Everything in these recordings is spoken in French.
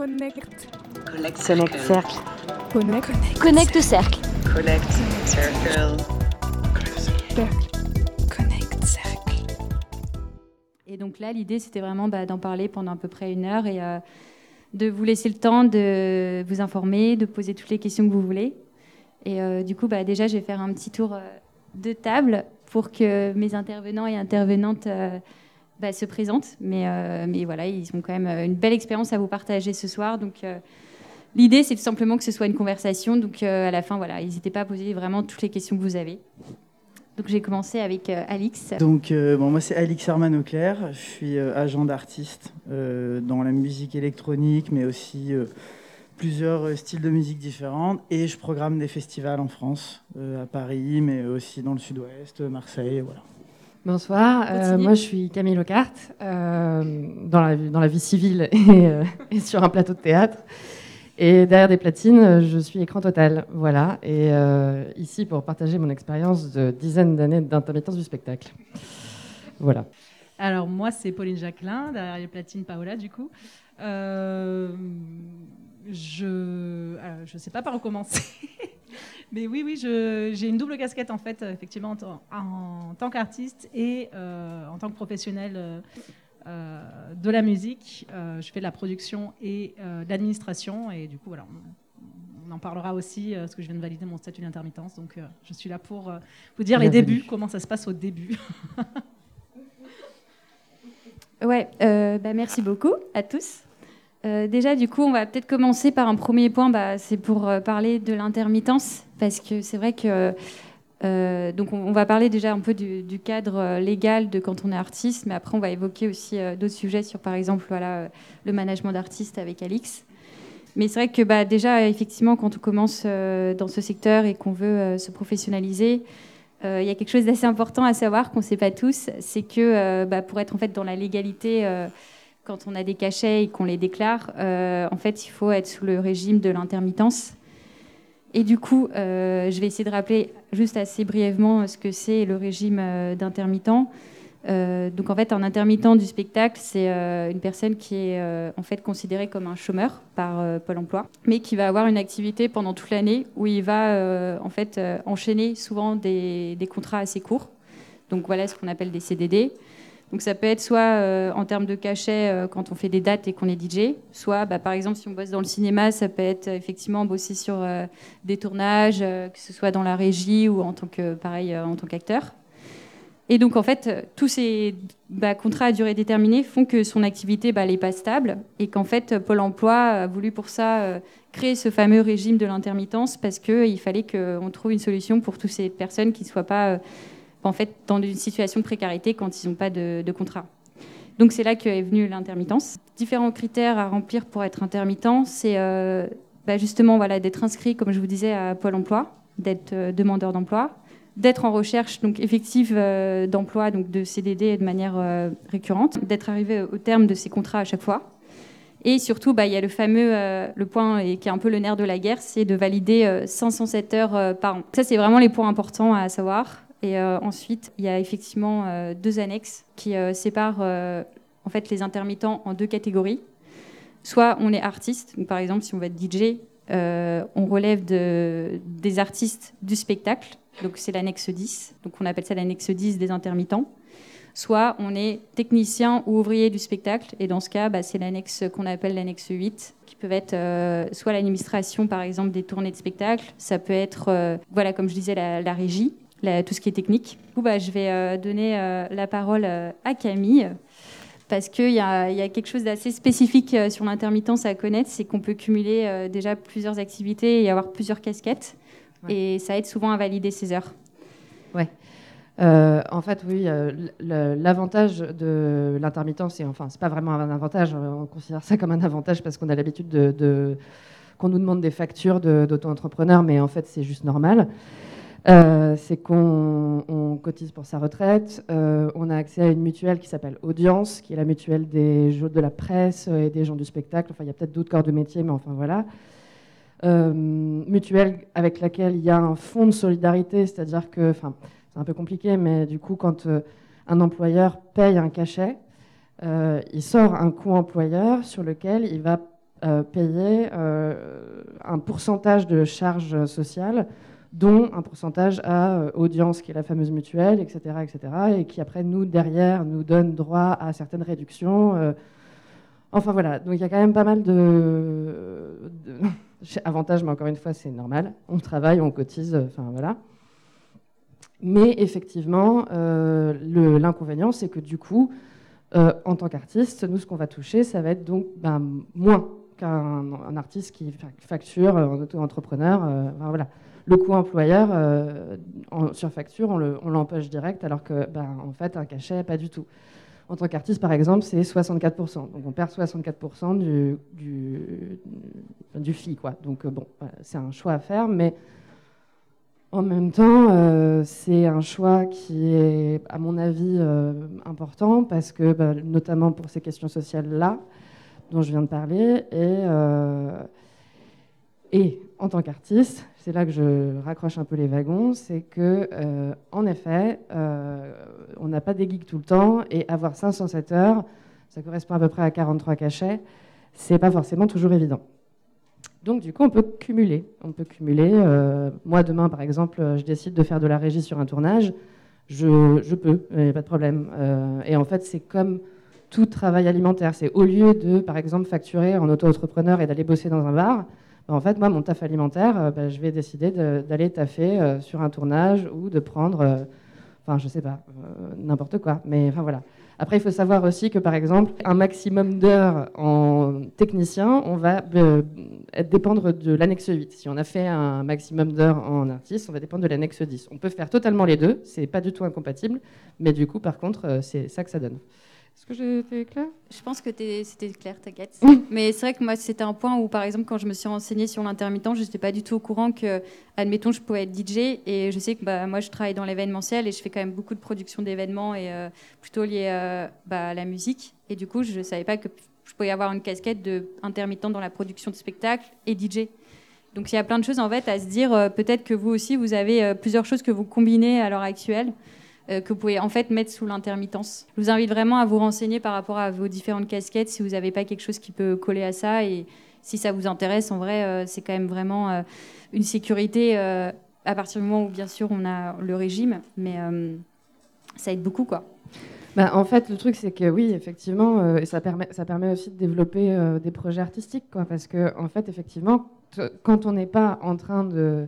Connect. Connect Cercle. Connect. Connect Cercle. Connect Circle. Connect Cercle. Et donc là, l'idée, c'était vraiment bah, d'en parler pendant à peu près une heure et euh, de vous laisser le temps de vous informer, de poser toutes les questions que vous voulez. Et euh, du coup, bah, déjà, je vais faire un petit tour euh, de table pour que mes intervenants et intervenantes euh, bah, se présentent. Mais, euh, mais voilà, ils ont quand même euh, une belle expérience à vous partager ce soir. Donc euh, l'idée, c'est tout simplement que ce soit une conversation. Donc à la fin, voilà, n'hésitez pas à poser vraiment toutes les questions que vous avez. Donc j'ai commencé avec Alix. Donc, bon, moi, c'est Alix Herman Auclair. Je suis agent d'artiste dans la musique électronique, mais aussi plusieurs styles de musique différents. Et je programme des festivals en France, à Paris, mais aussi dans le sud-ouest, Marseille, voilà. Bonsoir, euh, moi je suis Camille Locart, euh, dans, la, dans la vie civile et, euh, et sur un plateau de théâtre. Et derrière des platines, je suis écran total. Voilà. Et ici pour partager mon expérience de dizaines d'années d'intermittence du spectacle. Voilà. Alors moi, c'est Pauline Jacquelin, derrière les platines Paola, du coup. Euh, je ne sais pas par où commencer. Mais oui, oui, je- j'ai une double casquette, en fait, effectivement, en, tant- en tant qu'artiste et euh, en tant que professionnel euh, de la musique. Euh, je fais de la production et de l'administration. Et du coup, voilà, on, on en parlera aussi, parce que je viens de valider mon statut d'intermittence. Donc, je suis là pour vous dire les Bienvenue. débuts, comment ça se passe au début. Ouais, bah, merci beaucoup à tous. Euh, déjà, du coup, on va peut-être commencer par un premier point, bah, c'est pour euh, parler de l'intermittence, parce que c'est vrai que euh, donc on, va parler déjà un peu du, cadre légal de quand on est artiste, mais après on va évoquer aussi d'autres sujets sur, par exemple, voilà, le management d'artiste avec Alix. Mais c'est vrai que bah, déjà, effectivement, quand on commence dans ce secteur et qu'on veut se professionnaliser, il y a quelque chose d'assez important à savoir qu'on ne sait pas tous, c'est que bah, pour être en fait dans la légalité, quand on a des cachets et qu'on les déclare, euh, en fait, il faut être sous le régime de l'intermittence. Et du coup, euh, je vais essayer de rappeler juste assez brièvement ce que c'est le régime euh, d'intermittent. Euh, donc en fait, un intermittent du spectacle, c'est euh, une personne qui est euh, en fait considérée comme un chômeur par euh, Pôle Emploi, mais qui va avoir une activité pendant toute l'année où il va euh, en fait euh, enchaîner souvent des, des contrats assez courts. Donc voilà ce qu'on appelle des CDD. Donc ça peut être soit euh, en termes de cachet euh, quand on fait des dates et qu'on est DJ, soit bah, par exemple si on bosse dans le cinéma, ça peut être euh, effectivement bosser sur des tournages, que ce soit dans la régie ou en tant que pareil en tant qu'acteur. Et donc en fait, tous ces bah, contrats à durée déterminée font que son activité bah, n'est pas stable et qu'en fait Pôle Emploi a voulu pour ça créer ce fameux régime de l'intermittence parce qu'il fallait qu'on trouve une solution pour toutes ces personnes qui ne soient pas en fait dans une situation de précarité quand ils n'ont pas de, contrat. Donc c'est là qu'est venue l'intermittence. Différents critères à remplir pour être intermittent, c'est euh, bah, justement d'être inscrit, comme je vous disais, à Pôle Emploi, d'être euh, demandeur d'emploi, d'être en recherche donc effective euh, d'emploi, donc de CDD de manière récurrente, d'être arrivé au terme de ses contrats à chaque fois. Et surtout, bah, il y a le fameux, le point qui est un peu le nerf de la guerre, c'est de valider euh, 507 heures par an. Ça, c'est vraiment les points importants à savoir. Et euh, ensuite, il y a effectivement euh, deux annexes qui euh, séparent en fait les intermittents en deux catégories. Soit on est artiste, donc par exemple si on va être DJ, on relève de, des artistes du spectacle, donc c'est l'annexe 10, donc on appelle ça l'annexe 10 des intermittents. Soit on est technicien ou ouvrier du spectacle, et dans ce cas, bah, c'est l'annexe qu'on appelle l'annexe 8, qui peut être soit l'administration, par exemple, des tournées de spectacle, ça peut être, voilà, comme je disais, la régie, la- tout ce qui est technique. Du coup, bah, je vais euh, donner euh, la parole euh, à Camille, parce qu'il y, a il y a quelque chose d'assez spécifique sur l'intermittence à connaître, c'est qu'on peut cumuler déjà plusieurs activités et avoir plusieurs casquettes, Ouais. et ça aide souvent à valider ses heures. Euh, en fait, oui, euh, l'avantage de l'intermittence, c'est enfin, c'est pas vraiment un avantage, on considère ça comme un avantage parce qu'on a l'habitude de, de- qu'on nous demande des factures de- d'auto-entrepreneurs, mais en fait, c'est juste normal. Euh, c'est qu'on on cotise pour sa retraite, euh, on a accès à une mutuelle qui s'appelle Audience, qui est la mutuelle des gens de la presse et des gens du spectacle. Enfin, il y a peut-être d'autres corps de métier, mais enfin voilà. Euh, mutuelle avec laquelle il y a un fonds de solidarité, c'est-à-dire que, enfin, c'est un peu compliqué, mais du coup, quand un employeur paye un cachet, il sort un coût employeur sur lequel il va payer un pourcentage de charges sociales, dont un pourcentage à euh, audience, qui est la fameuse mutuelle, etc., etc., et qui après, nous, derrière, nous donne droit à certaines réductions. euh. enfin voilà, donc il y a quand même pas mal de, avantages, mais encore une fois, c'est normal. On travaille, on cotise, enfin voilà. Mais effectivement, euh, l'inconvénient, c'est que du coup, euh, en tant qu'artiste, nous, ce qu'on va toucher, ça va être donc ben, moins qu'un un artiste qui fa- facture euh, en auto-entrepreneur. euh, voilà. Le coût employeur euh, sur facture, on le- on l'empoche direct, alors que, ben, en fait, un cachet, pas du tout. En tant qu'artiste, par exemple, c'est 64%. Donc, on perd 64% du, du, fee, quoi. Donc, euh, bon, voilà, c'est un choix à faire, mais en même temps, euh, c'est un choix qui est, à mon avis, euh, important parce que, bah, notamment pour ces questions sociales-là, dont je viens de parler, et, euh, et en tant qu'artiste, c'est là que je raccroche un peu les wagons, c'est que, euh, en effet, euh, on n'a pas des gigs tout le temps, et avoir 507 heures, ça correspond à peu près à 43 cachets, c'est pas forcément toujours évident. Donc, du coup, on peut cumuler. On peut cumuler. euh, moi, demain, par exemple, je décide de faire de la régie sur un tournage. Je, peux, il n'y a pas de problème. Et en fait, c'est comme tout travail alimentaire. C'est au lieu de, par exemple, facturer en auto-entrepreneur et d'aller bosser dans un bar, en fait, moi, mon taf alimentaire, euh, ben, je vais décider de- d'aller taffer euh, sur un tournage ou de prendre, euh, enfin, je sais pas, n'importe quoi. Mais enfin, voilà. Après, il faut savoir aussi que, par exemple, un maximum d'heures en technicien, on va dépendre de l'annexe 8. Si on a fait un maximum d'heures en artiste, on va dépendre de l'annexe 10. On peut faire totalement les deux, c'est pas du tout incompatible, mais du coup, par contre, c'est ça que ça donne. Est-ce que j'ai été clair Je pense que c'était clair, t'inquiète. Mais c'est vrai que moi, c'était un point où, par exemple, quand je me suis renseignée sur l'intermittent, je n'étais pas du tout au courant que, admettons, je pouvais être DJ. Et je sais que bah, moi, je travaille dans l'événementiel et je fais quand même beaucoup de production d'événements et euh, plutôt liées euh, bah, à la musique. Et du coup, je ne savais pas que je pouvais avoir une casquette d'intermittent dans la production de spectacles et DJ. Donc il y a plein de choses en fait à se dire. euh, Peut-être que vous aussi, vous avez plusieurs choses que vous combinez à l'heure actuelle que vous pouvez en fait mettre sous l'intermittence. Je vous invite vraiment à vous renseigner par rapport à vos différentes casquettes si vous n'avez pas quelque chose qui peut coller à ça et si ça vous intéresse. En vrai, euh, c'est quand même vraiment euh, une sécurité euh, à partir du moment où bien sûr on a le régime, mais euh, ça aide beaucoup quoi. Bah, en fait, le truc, c'est que oui, effectivement, euh, ça, permet, ça permet aussi de développer euh, des projets artistiques. Quoi, parce que, en fait, effectivement, quand on n'est pas en train de,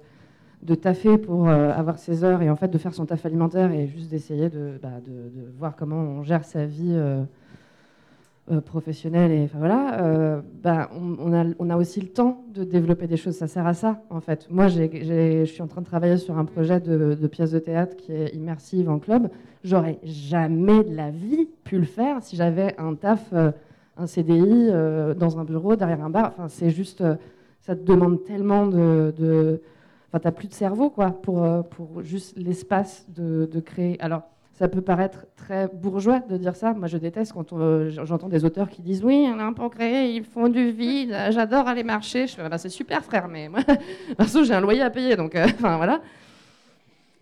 de taffer pour euh, avoir ses heures et en fait de faire son taf alimentaire et juste d'essayer de, bah, de, voir comment on gère sa vie euh, euh, professionnelle, et voilà, bah, on, a, on a aussi le temps de développer des choses. Ça sert à ça, en fait. Moi, je suis en train de travailler sur un projet de, de pièce de théâtre qui est immersive en club. J'aurais jamais de la vie pu le faire si j'avais un taf, un CDI dans un bureau derrière un bar. Enfin, c'est juste, ça te demande tellement de, enfin, t'as plus de cerveau quoi pour euh, pour juste l'espace de, de créer. Alors, ça peut paraître très bourgeois de dire ça. Moi, je déteste quand euh, j'entends des auteurs qui disent oui, pour créer, ils font du vide. J'adore aller marcher. Je fais, bah, c'est super, frère, mais moi, perso, j'ai un loyer à payer, donc, euh, voilà.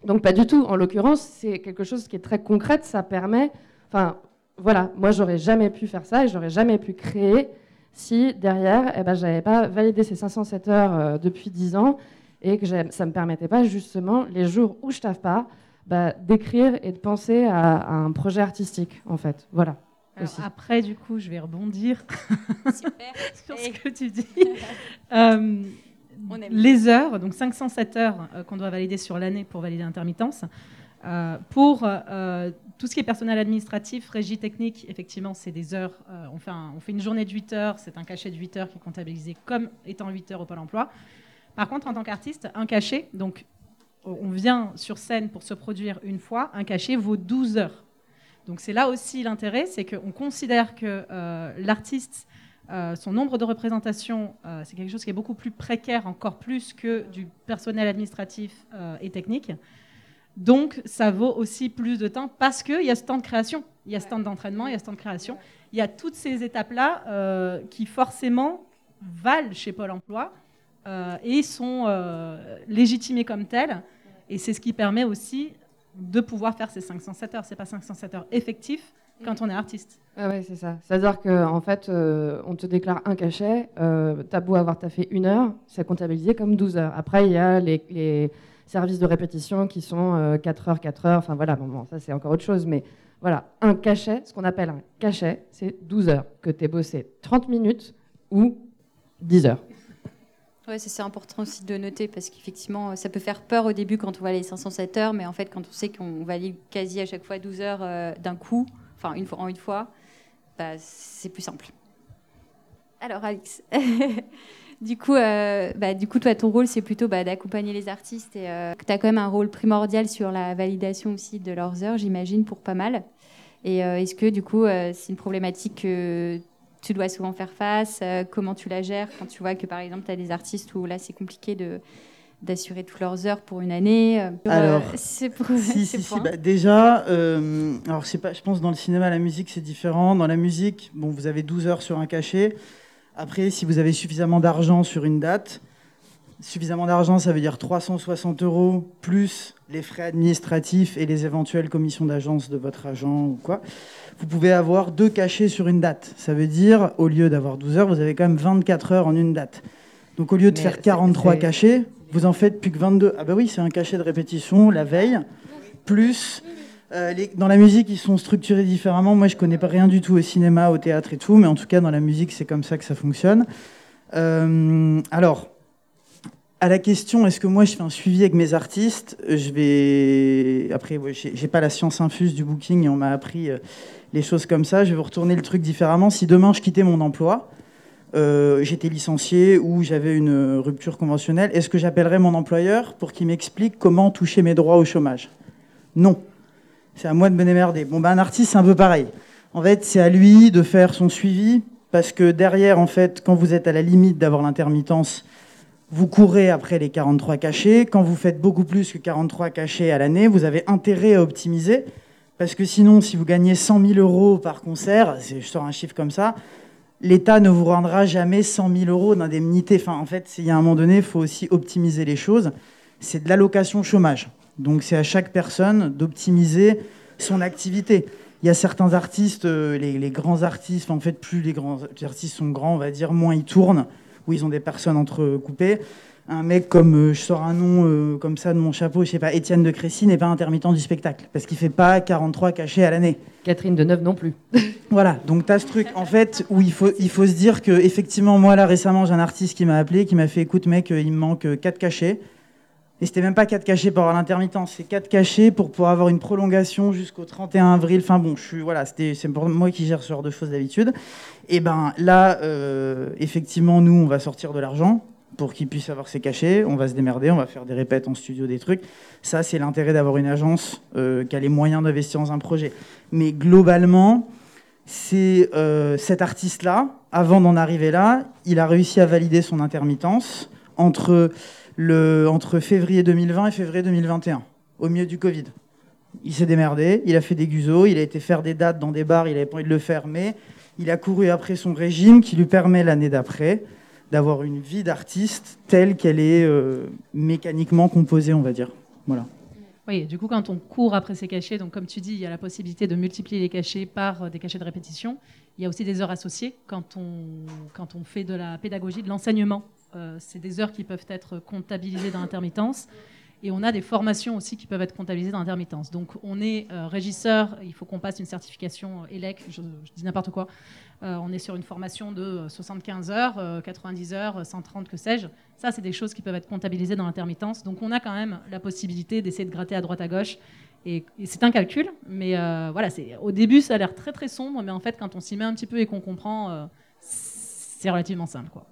Donc pas du tout. En l'occurrence, c'est quelque chose qui est très concret. Ça permet, enfin voilà, moi j'aurais jamais pu faire ça et j'aurais jamais pu créer si derrière, eh ben, j'avais pas validé ces 507 heures euh, depuis 10 ans et que ça me permettait pas justement les jours où je taffe pas, bah, d'écrire et de penser à, à un projet artistique en fait. Voilà. Après, du coup, je vais rebondir Super. sur ce que tu dis. Euh, les heures, donc 507 heures euh, qu'on doit valider sur l'année pour valider l'intermittence. Euh, pour euh, tout ce qui est personnel administratif, régie technique, effectivement, c'est des heures. euh, on, fait un- on fait une journée de 8 heures, c'est un cachet de 8 heures qui est comptabilisé comme étant 8 heures au Pôle emploi. Par contre, en tant qu'artiste, un cachet, donc on vient sur scène pour se produire une fois, un cachet vaut 12 heures. Donc c'est là aussi l'intérêt, c'est qu'on considère que euh, l'artiste, euh, son nombre de représentations, euh, c'est quelque chose qui est beaucoup plus précaire, encore plus que du personnel administratif et technique. Donc ça vaut aussi plus de temps parce qu'il y a ce temps de création, il y a ce temps d'entraînement, il y a ce temps de création. Il y a toutes ces étapes-là qui forcément valent chez Pôle Emploi et sont euh, légitimées comme telles. Et c'est ce qui permet aussi de pouvoir faire ces 507 heures. Ce n'est pas 507 heures effectifs, quand on est artiste. Ah ouais, c'est ça. C'est-à-dire qu'en en fait, euh, on te déclare un cachet, euh, t'as beau avoir taffé une heure, c'est comptabilisé comme 12 heures. Après, il y a les, services de répétition qui sont euh, 4 heures, 4 heures, enfin voilà, ça c'est encore autre chose, mais voilà, un cachet, ce qu'on appelle un cachet, c'est 12 heures, que tu bossé 30 minutes ou 10 heures. Ça, c'est important aussi de noter parce qu'effectivement, ça peut faire peur au début quand on voit les 507 heures, mais en fait, quand on sait qu'on valide quasi à chaque fois 12 heures euh, d'un coup, enfin une fois en une fois, bah, c'est plus simple. Alors, Alex, du, coup, euh, bah, du coup, toi, ton rôle, c'est plutôt bah, d'accompagner les artistes et euh, tu as quand même un rôle primordial sur la validation aussi de leurs heures, j'imagine, pour pas mal. Et euh, est-ce que, du coup, euh, c'est une problématique que tu dois souvent faire face euh, Comment tu la gères quand tu vois que, par exemple, tu as des artistes où là, c'est compliqué de d'assurer toutes leurs heures pour une année euh, Alors, c'est pour Si, si, si. Bah, déjà, euh, alors je pas, je pense dans le cinéma, la musique c'est différent. Dans la musique, bon, vous avez 12 heures sur un cachet. Après, si vous avez suffisamment d'argent sur une date, suffisamment d'argent, ça veut dire 360 euros plus les frais administratifs et les éventuelles commissions d'agence de votre agent ou quoi. Vous pouvez avoir deux cachets sur une date. Ça veut dire, au lieu d'avoir 12 heures, vous avez quand même 24 heures en une date. Donc au lieu de Mais faire c'est- 43 c'est- cachets, vous en faites plus que 22. Ah bah oui, c'est un cachet de répétition la veille, plus... euh, les- dans la musique, ils sont structurés différemment. Moi, je connais pas rien du tout au cinéma, au théâtre et tout, mais en tout cas, dans la musique, c'est comme ça que ça fonctionne. Euh, alors, à la question, est-ce que moi, je fais un suivi avec mes artistes Je vais... Après, ouais, j'ai pas la science infuse du booking et on m'a appris euh, les choses comme ça. Je vais vous retourner le truc différemment. Si demain, je quittais mon emploi, euh, j'étais licencié ou j'avais une rupture conventionnelle, est-ce que j'appellerais mon employeur pour qu'il m'explique comment toucher mes droits au chômage? Non. C'est à moi de me démerder. Bon, ben, un artiste, c'est un peu pareil. En fait, c'est à lui de faire son suivi parce que derrière, en fait, quand vous êtes à la limite d'avoir l'intermittence, vous courez après les 43 cachets. Quand vous faites beaucoup plus que 43 cachets à l'année, vous avez intérêt à optimiser. Parce que sinon, si vous gagnez 100 000 euros par concert, je sors un chiffre comme ça, l'État ne vous rendra jamais 100 000 euros d'indemnité. Enfin, en fait, il y a un moment donné, il faut aussi optimiser les choses. C'est de l'allocation chômage. Donc, c'est à chaque personne d'optimiser son activité. Il y a certains artistes, euh, les grands artistes, en fait, plus les grands artistes sont grands, on va dire, moins ils tournent, où ils ont des personnes entrecoupées. Un mec comme, euh, je sors un nom euh, comme ça de mon chapeau, je sais pas, Étienne de Crécy n'est pas intermittent du spectacle, parce qu'il fait pas 43 cachets à l'année. Catherine Deneuve non plus. Voilà, donc tu as ce truc en fait où il faut, il faut se dire que effectivement moi là récemment j'ai un artiste qui m'a appelé qui m'a fait écoute mec euh, il me manque 4 cachets et c'était même pas 4 cachets pour avoir l'intermittence, c'est 4 cachets pour pouvoir avoir une prolongation jusqu'au 31 avril. Enfin bon, je suis voilà, c'est pour moi qui gère ce genre de choses d'habitude. Et ben là euh, effectivement nous on va sortir de l'argent pour qu'il puisse avoir ses cachets, on va se démerder, on va faire des répètes en studio des trucs. Ça c'est l'intérêt d'avoir une agence euh, qui a les moyens d'investir dans un projet. Mais globalement, c'est euh, cet artiste-là, avant d'en arriver là, il a réussi à valider son intermittence entre, entre février 2020 et février 2021, au milieu du Covid. Il s'est démerdé, il a fait des guzos, il a été faire des dates dans des bars, il n'avait pas envie de le faire, mais il a couru après son régime qui lui permet l'année d'après d'avoir une vie d'artiste telle qu'elle est euh, mécaniquement composée, on va dire. Voilà. Oui, du coup, quand on court après ces cachets, donc comme tu dis, il y a la possibilité de multiplier les cachets par euh, des cachets de répétition. Il y a aussi des heures associées quand on, quand on fait de la pédagogie, de l'enseignement. Euh, c'est des heures qui peuvent être comptabilisées dans l'intermittence. Et on a des formations aussi qui peuvent être comptabilisées dans l'intermittence. Donc on est euh, régisseur, il faut qu'on passe une certification ELEC, je, je dis n'importe quoi. Euh, on est sur une formation de euh, 75 heures, euh, 90 heures, 130, que sais-je. Ça, c'est des choses qui peuvent être comptabilisées dans l'intermittence. Donc on a quand même la possibilité d'essayer de gratter à droite à gauche. Et, c'est un calcul, mais euh, voilà, au début, ça a l'air très très sombre, mais en fait, quand on s'y met un petit peu et qu'on comprend, euh, c'est relativement simple. Quoi.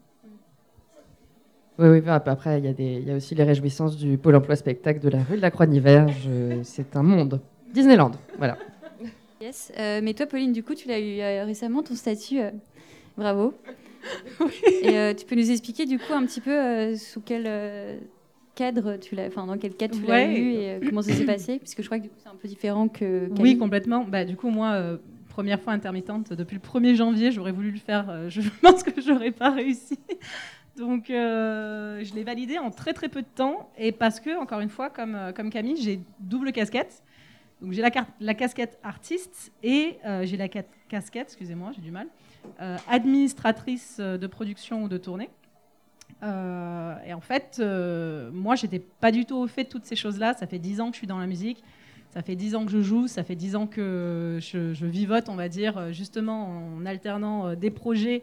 Oui, oui, après, il y, a des- il y a aussi les réjouissances du Pôle emploi spectacle de la rue de la Croix-Niverge. C'est un monde. Disneyland, voilà. Yes. Euh, mais toi, Pauline, du coup, tu l'as eu euh, récemment, ton statut. euh, bravo. Et euh, tu peux nous expliquer, du coup, un petit peu euh, sous quel euh, cadre tu l'as, enfin, dans quel cadre tu l'as Ouais. eu et euh, comment ça s'est passé? Parce que je crois que du coup, c'est un peu différent que. Oui, complètement. Bah, du coup, moi, euh, première fois intermittente depuis le 1er janvier, j'aurais voulu le faire. je pense que j'aurais pas réussi. Donc, euh, je l'ai validé en très très peu de temps. Et parce que, encore une fois, comme, euh, comme Camille, j'ai double casquette. Donc j'ai la, la casquette artiste et euh, j'ai la ca- casquette, excusez-moi, j'ai du mal, administratrice de production ou de tournée. Et en fait, moi, j'étais pas du tout au fait de toutes ces choses-là. Ça fait dix ans que je suis dans la musique. Ça fait dix ans que je joue, ça fait dix ans que je, je vivote, on va dire, justement en alternant des projets,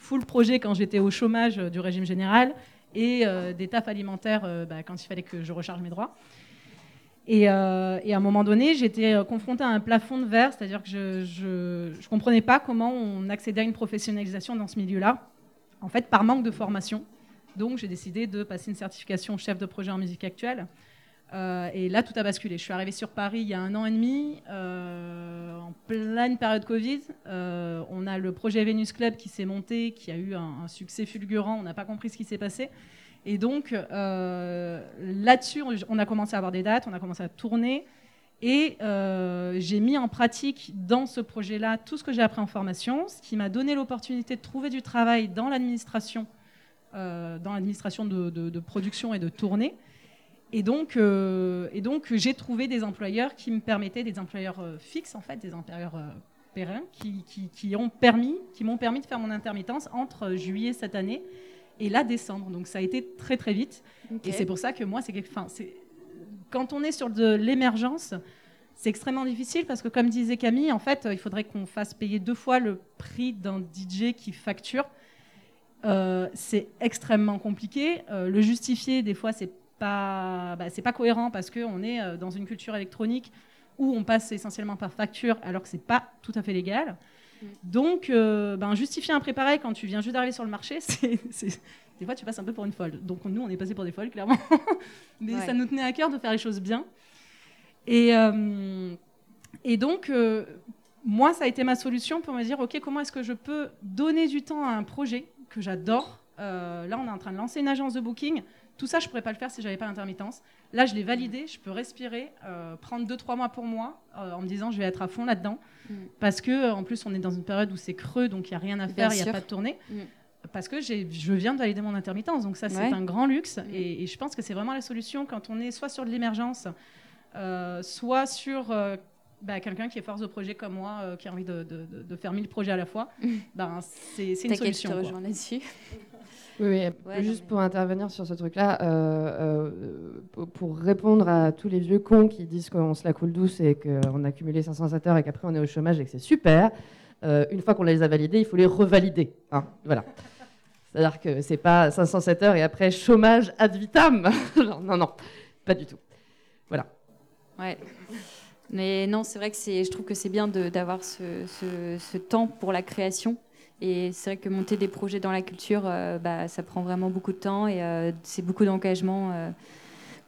full projet quand j'étais au chômage euh, du régime général, et euh, des tafs alimentaires euh, bah, quand il fallait que je recharge mes droits. Et, et à un moment donné, j'étais confrontée à un plafond de verre, c'est-à-dire que je ne comprenais pas comment on accédait à une professionnalisation dans ce milieu-là, en fait par manque de formation. Donc j'ai décidé de passer une certification chef de projet en musique actuelle. Euh, et là, tout a basculé. Je suis arrivée sur Paris il y a un an et demi, euh, en pleine période Covid. Euh, on a le projet Venus Club qui s'est monté, qui a eu un, succès fulgurant. On n'a pas compris ce qui s'est passé. Et donc, là-dessus, on- a commencé à avoir des dates, on a commencé à tourner. Et j'ai mis en pratique dans ce projet-là tout ce que j'ai appris en formation, ce qui m'a donné l'opportunité de trouver du travail dans l'administration, dans l'administration de- de production et de tournée. Et donc, euh, et donc j'ai trouvé des employeurs qui me permettaient, des employeurs euh, fixes en fait, des employeurs euh, pérennes, qui, qui- qui ont permis, qui m'ont permis de faire mon intermittence entre juillet cette année et là décembre. Donc ça a été très très vite. Et c'est pour ça que moi, c'est enfin, quand on est sur de l'émergence, c'est extrêmement difficile parce que comme disait Camille, en fait, il faudrait qu'on fasse payer deux fois le prix d'un DJ qui facture. Euh, c'est extrêmement compliqué. Euh, le justifier, des fois, c'est pas, bah, c'est pas cohérent parce qu'on est euh, dans une culture électronique où on passe essentiellement par facture alors que c'est pas tout à fait légal. Donc, euh, ben, justifier un prix pareil quand tu viens juste d'arriver sur le marché, c'est, des fois tu passes un peu pour une folle. Donc nous, on est passé pour des folles, clairement. Mais Ouais. ça nous tenait à cœur de faire les choses bien. Et, euh, et donc, euh, moi, ça a été ma solution pour me dire, OK, comment est-ce que je peux donner du temps à un projet que j'adore? Là, on est en train de lancer une agence de booking. Tout ça, je ne pourrais pas le faire si j'avais pas l'intermittence. Là, je l'ai validé, je peux respirer, euh, prendre 2-3 mois pour moi, euh, en me disant, je vais être à fond là-dedans. Mm. Parce que, euh, en plus, on est dans une période où c'est creux, donc il n'y a rien à faire, il n'y a pas de tournée. Mm. Parce que je viens de valider mon intermittence, donc ça, c'est Ouais. un grand luxe. Et, et je pense que c'est vraiment la solution quand on est soit sur de l'émergence, euh, soit sur bah, quelqu'un qui est force de projet comme moi, euh, qui a envie de, de- de- de faire 1000 projets à la fois. Ben, c'est une T'inquiète, je solution. te rejoins là-dessus? Oui. Ouais, juste mais- pour intervenir sur ce truc-là, euh, euh, pour- répondre à tous les vieux cons qui disent qu'on se la coule douce et qu'on a cumulé 507 heures et qu'après on est au chômage et que c'est super, euh, une fois qu'on les a validés, il faut les revalider. hein, voilà. C'est-à-dire que c'est pas 507 heures et après chômage ad vitam. Genre, non, non, pas du tout. Ouais. Mais non, c'est vrai que c'est, je trouve que c'est bien d'avoir ce, ce- ce temps pour la création. Et c'est vrai que monter des projets dans la culture, euh, bah, ça prend vraiment beaucoup de temps et euh, c'est beaucoup d'engagement euh,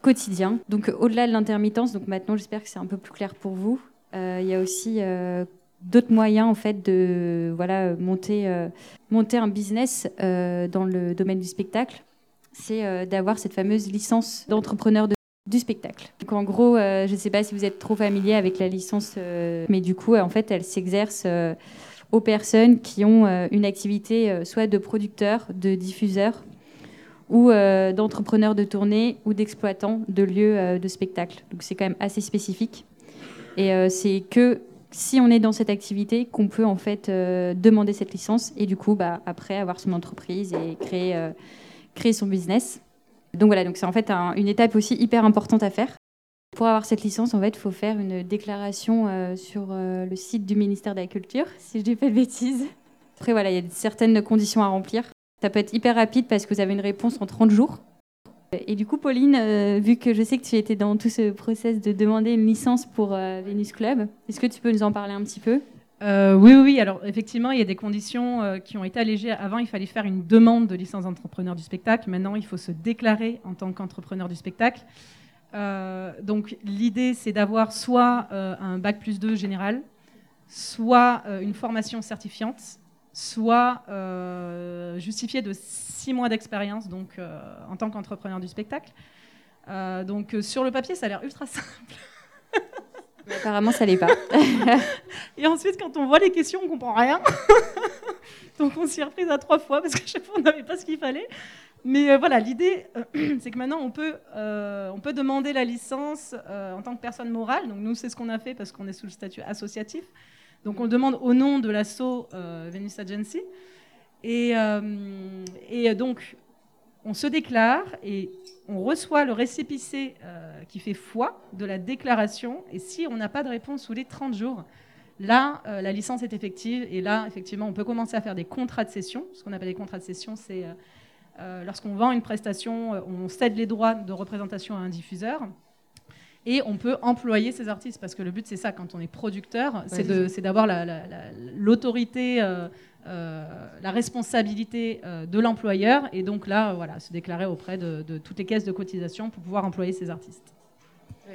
quotidien. Donc au-delà de l'intermittence, donc maintenant j'espère que c'est un peu plus clair pour vous. Il y a aussi d'autres moyens en fait de voilà monter monter un business dans le domaine du spectacle. C'est d'avoir cette fameuse licence d'entrepreneur de du spectacle. Donc en gros, je ne sais pas si vous êtes trop familier avec la licence, mais du coup, en fait, elle s'exerce aux personnes qui ont euh, une activité euh, soit de producteur, de diffuseur, ou euh, d'entrepreneur de tournée, ou d'exploitant de lieux de spectacle. Donc c'est quand même assez spécifique. Et c'est que si on est dans cette activité qu'on peut en fait demander cette licence et du coup, bah, après, avoir son entreprise et créer, créer son business. Donc voilà, donc c'est en fait un- une étape aussi hyper importante à faire. Pour avoir cette licence, en fait, il faut faire une déclaration euh, sur euh, le site du ministère de la Culture, si je dis pas de bêtises. Après, voilà, il y a certaines conditions à remplir. Ça peut être hyper rapide parce que vous avez une réponse en 30 jours. Et du coup, Pauline, euh, vu que je sais que tu étais dans tout ce process de demander une licence pour Venus Club, est-ce que tu peux nous en parler un petit peu? Oui, oui. Alors, effectivement, il y a des conditions qui ont été allégées. Avant, il fallait faire une demande de licence d'entrepreneur du spectacle. Maintenant, il faut se déclarer en tant qu'entrepreneur du spectacle. Euh, donc, l'idée, c'est d'avoir soit euh, un bac plus 2 général, soit euh, une formation certifiante, soit justifié de six mois d'expérience donc, en tant qu'entrepreneur du spectacle. Donc, sur le papier, ça a l'air ultra simple. Mais Apparemment, ça l'est pas. Et ensuite, quand on voit les questions, on comprend rien. Donc on s'y est reprise à trois fois parce qu'à chaque fois, on n'avait pas ce qu'il fallait. Mais euh, voilà, l'idée, euh, c'est que maintenant, on peut, euh, on peut demander la licence en tant que personne morale. Donc nous, c'est ce qu'on a fait parce qu'on est sous le statut associatif. Donc on le demande au nom de l'asso Venus Agency. Et, donc, on se déclare et on reçoit le récépissé qui fait foi de la déclaration. Et si on n'a pas de réponse sous les 30 jours, là, la licence est effective. Et là, effectivement, on peut commencer à faire des contrats de cession. Ce qu'on appelle des contrats de cession, c'est euh, lorsqu'on vend une prestation, euh, on cède les droits de représentation à un diffuseur. Et on peut employer ces artistes, parce que le but, c'est ça, quand on est producteur, c'est d'avoir la- la- la- l'autorité, euh, la responsabilité de l'employeur, et donc là, voilà, se déclarer auprès de, de toutes les caisses de cotisation pour pouvoir employer ces artistes.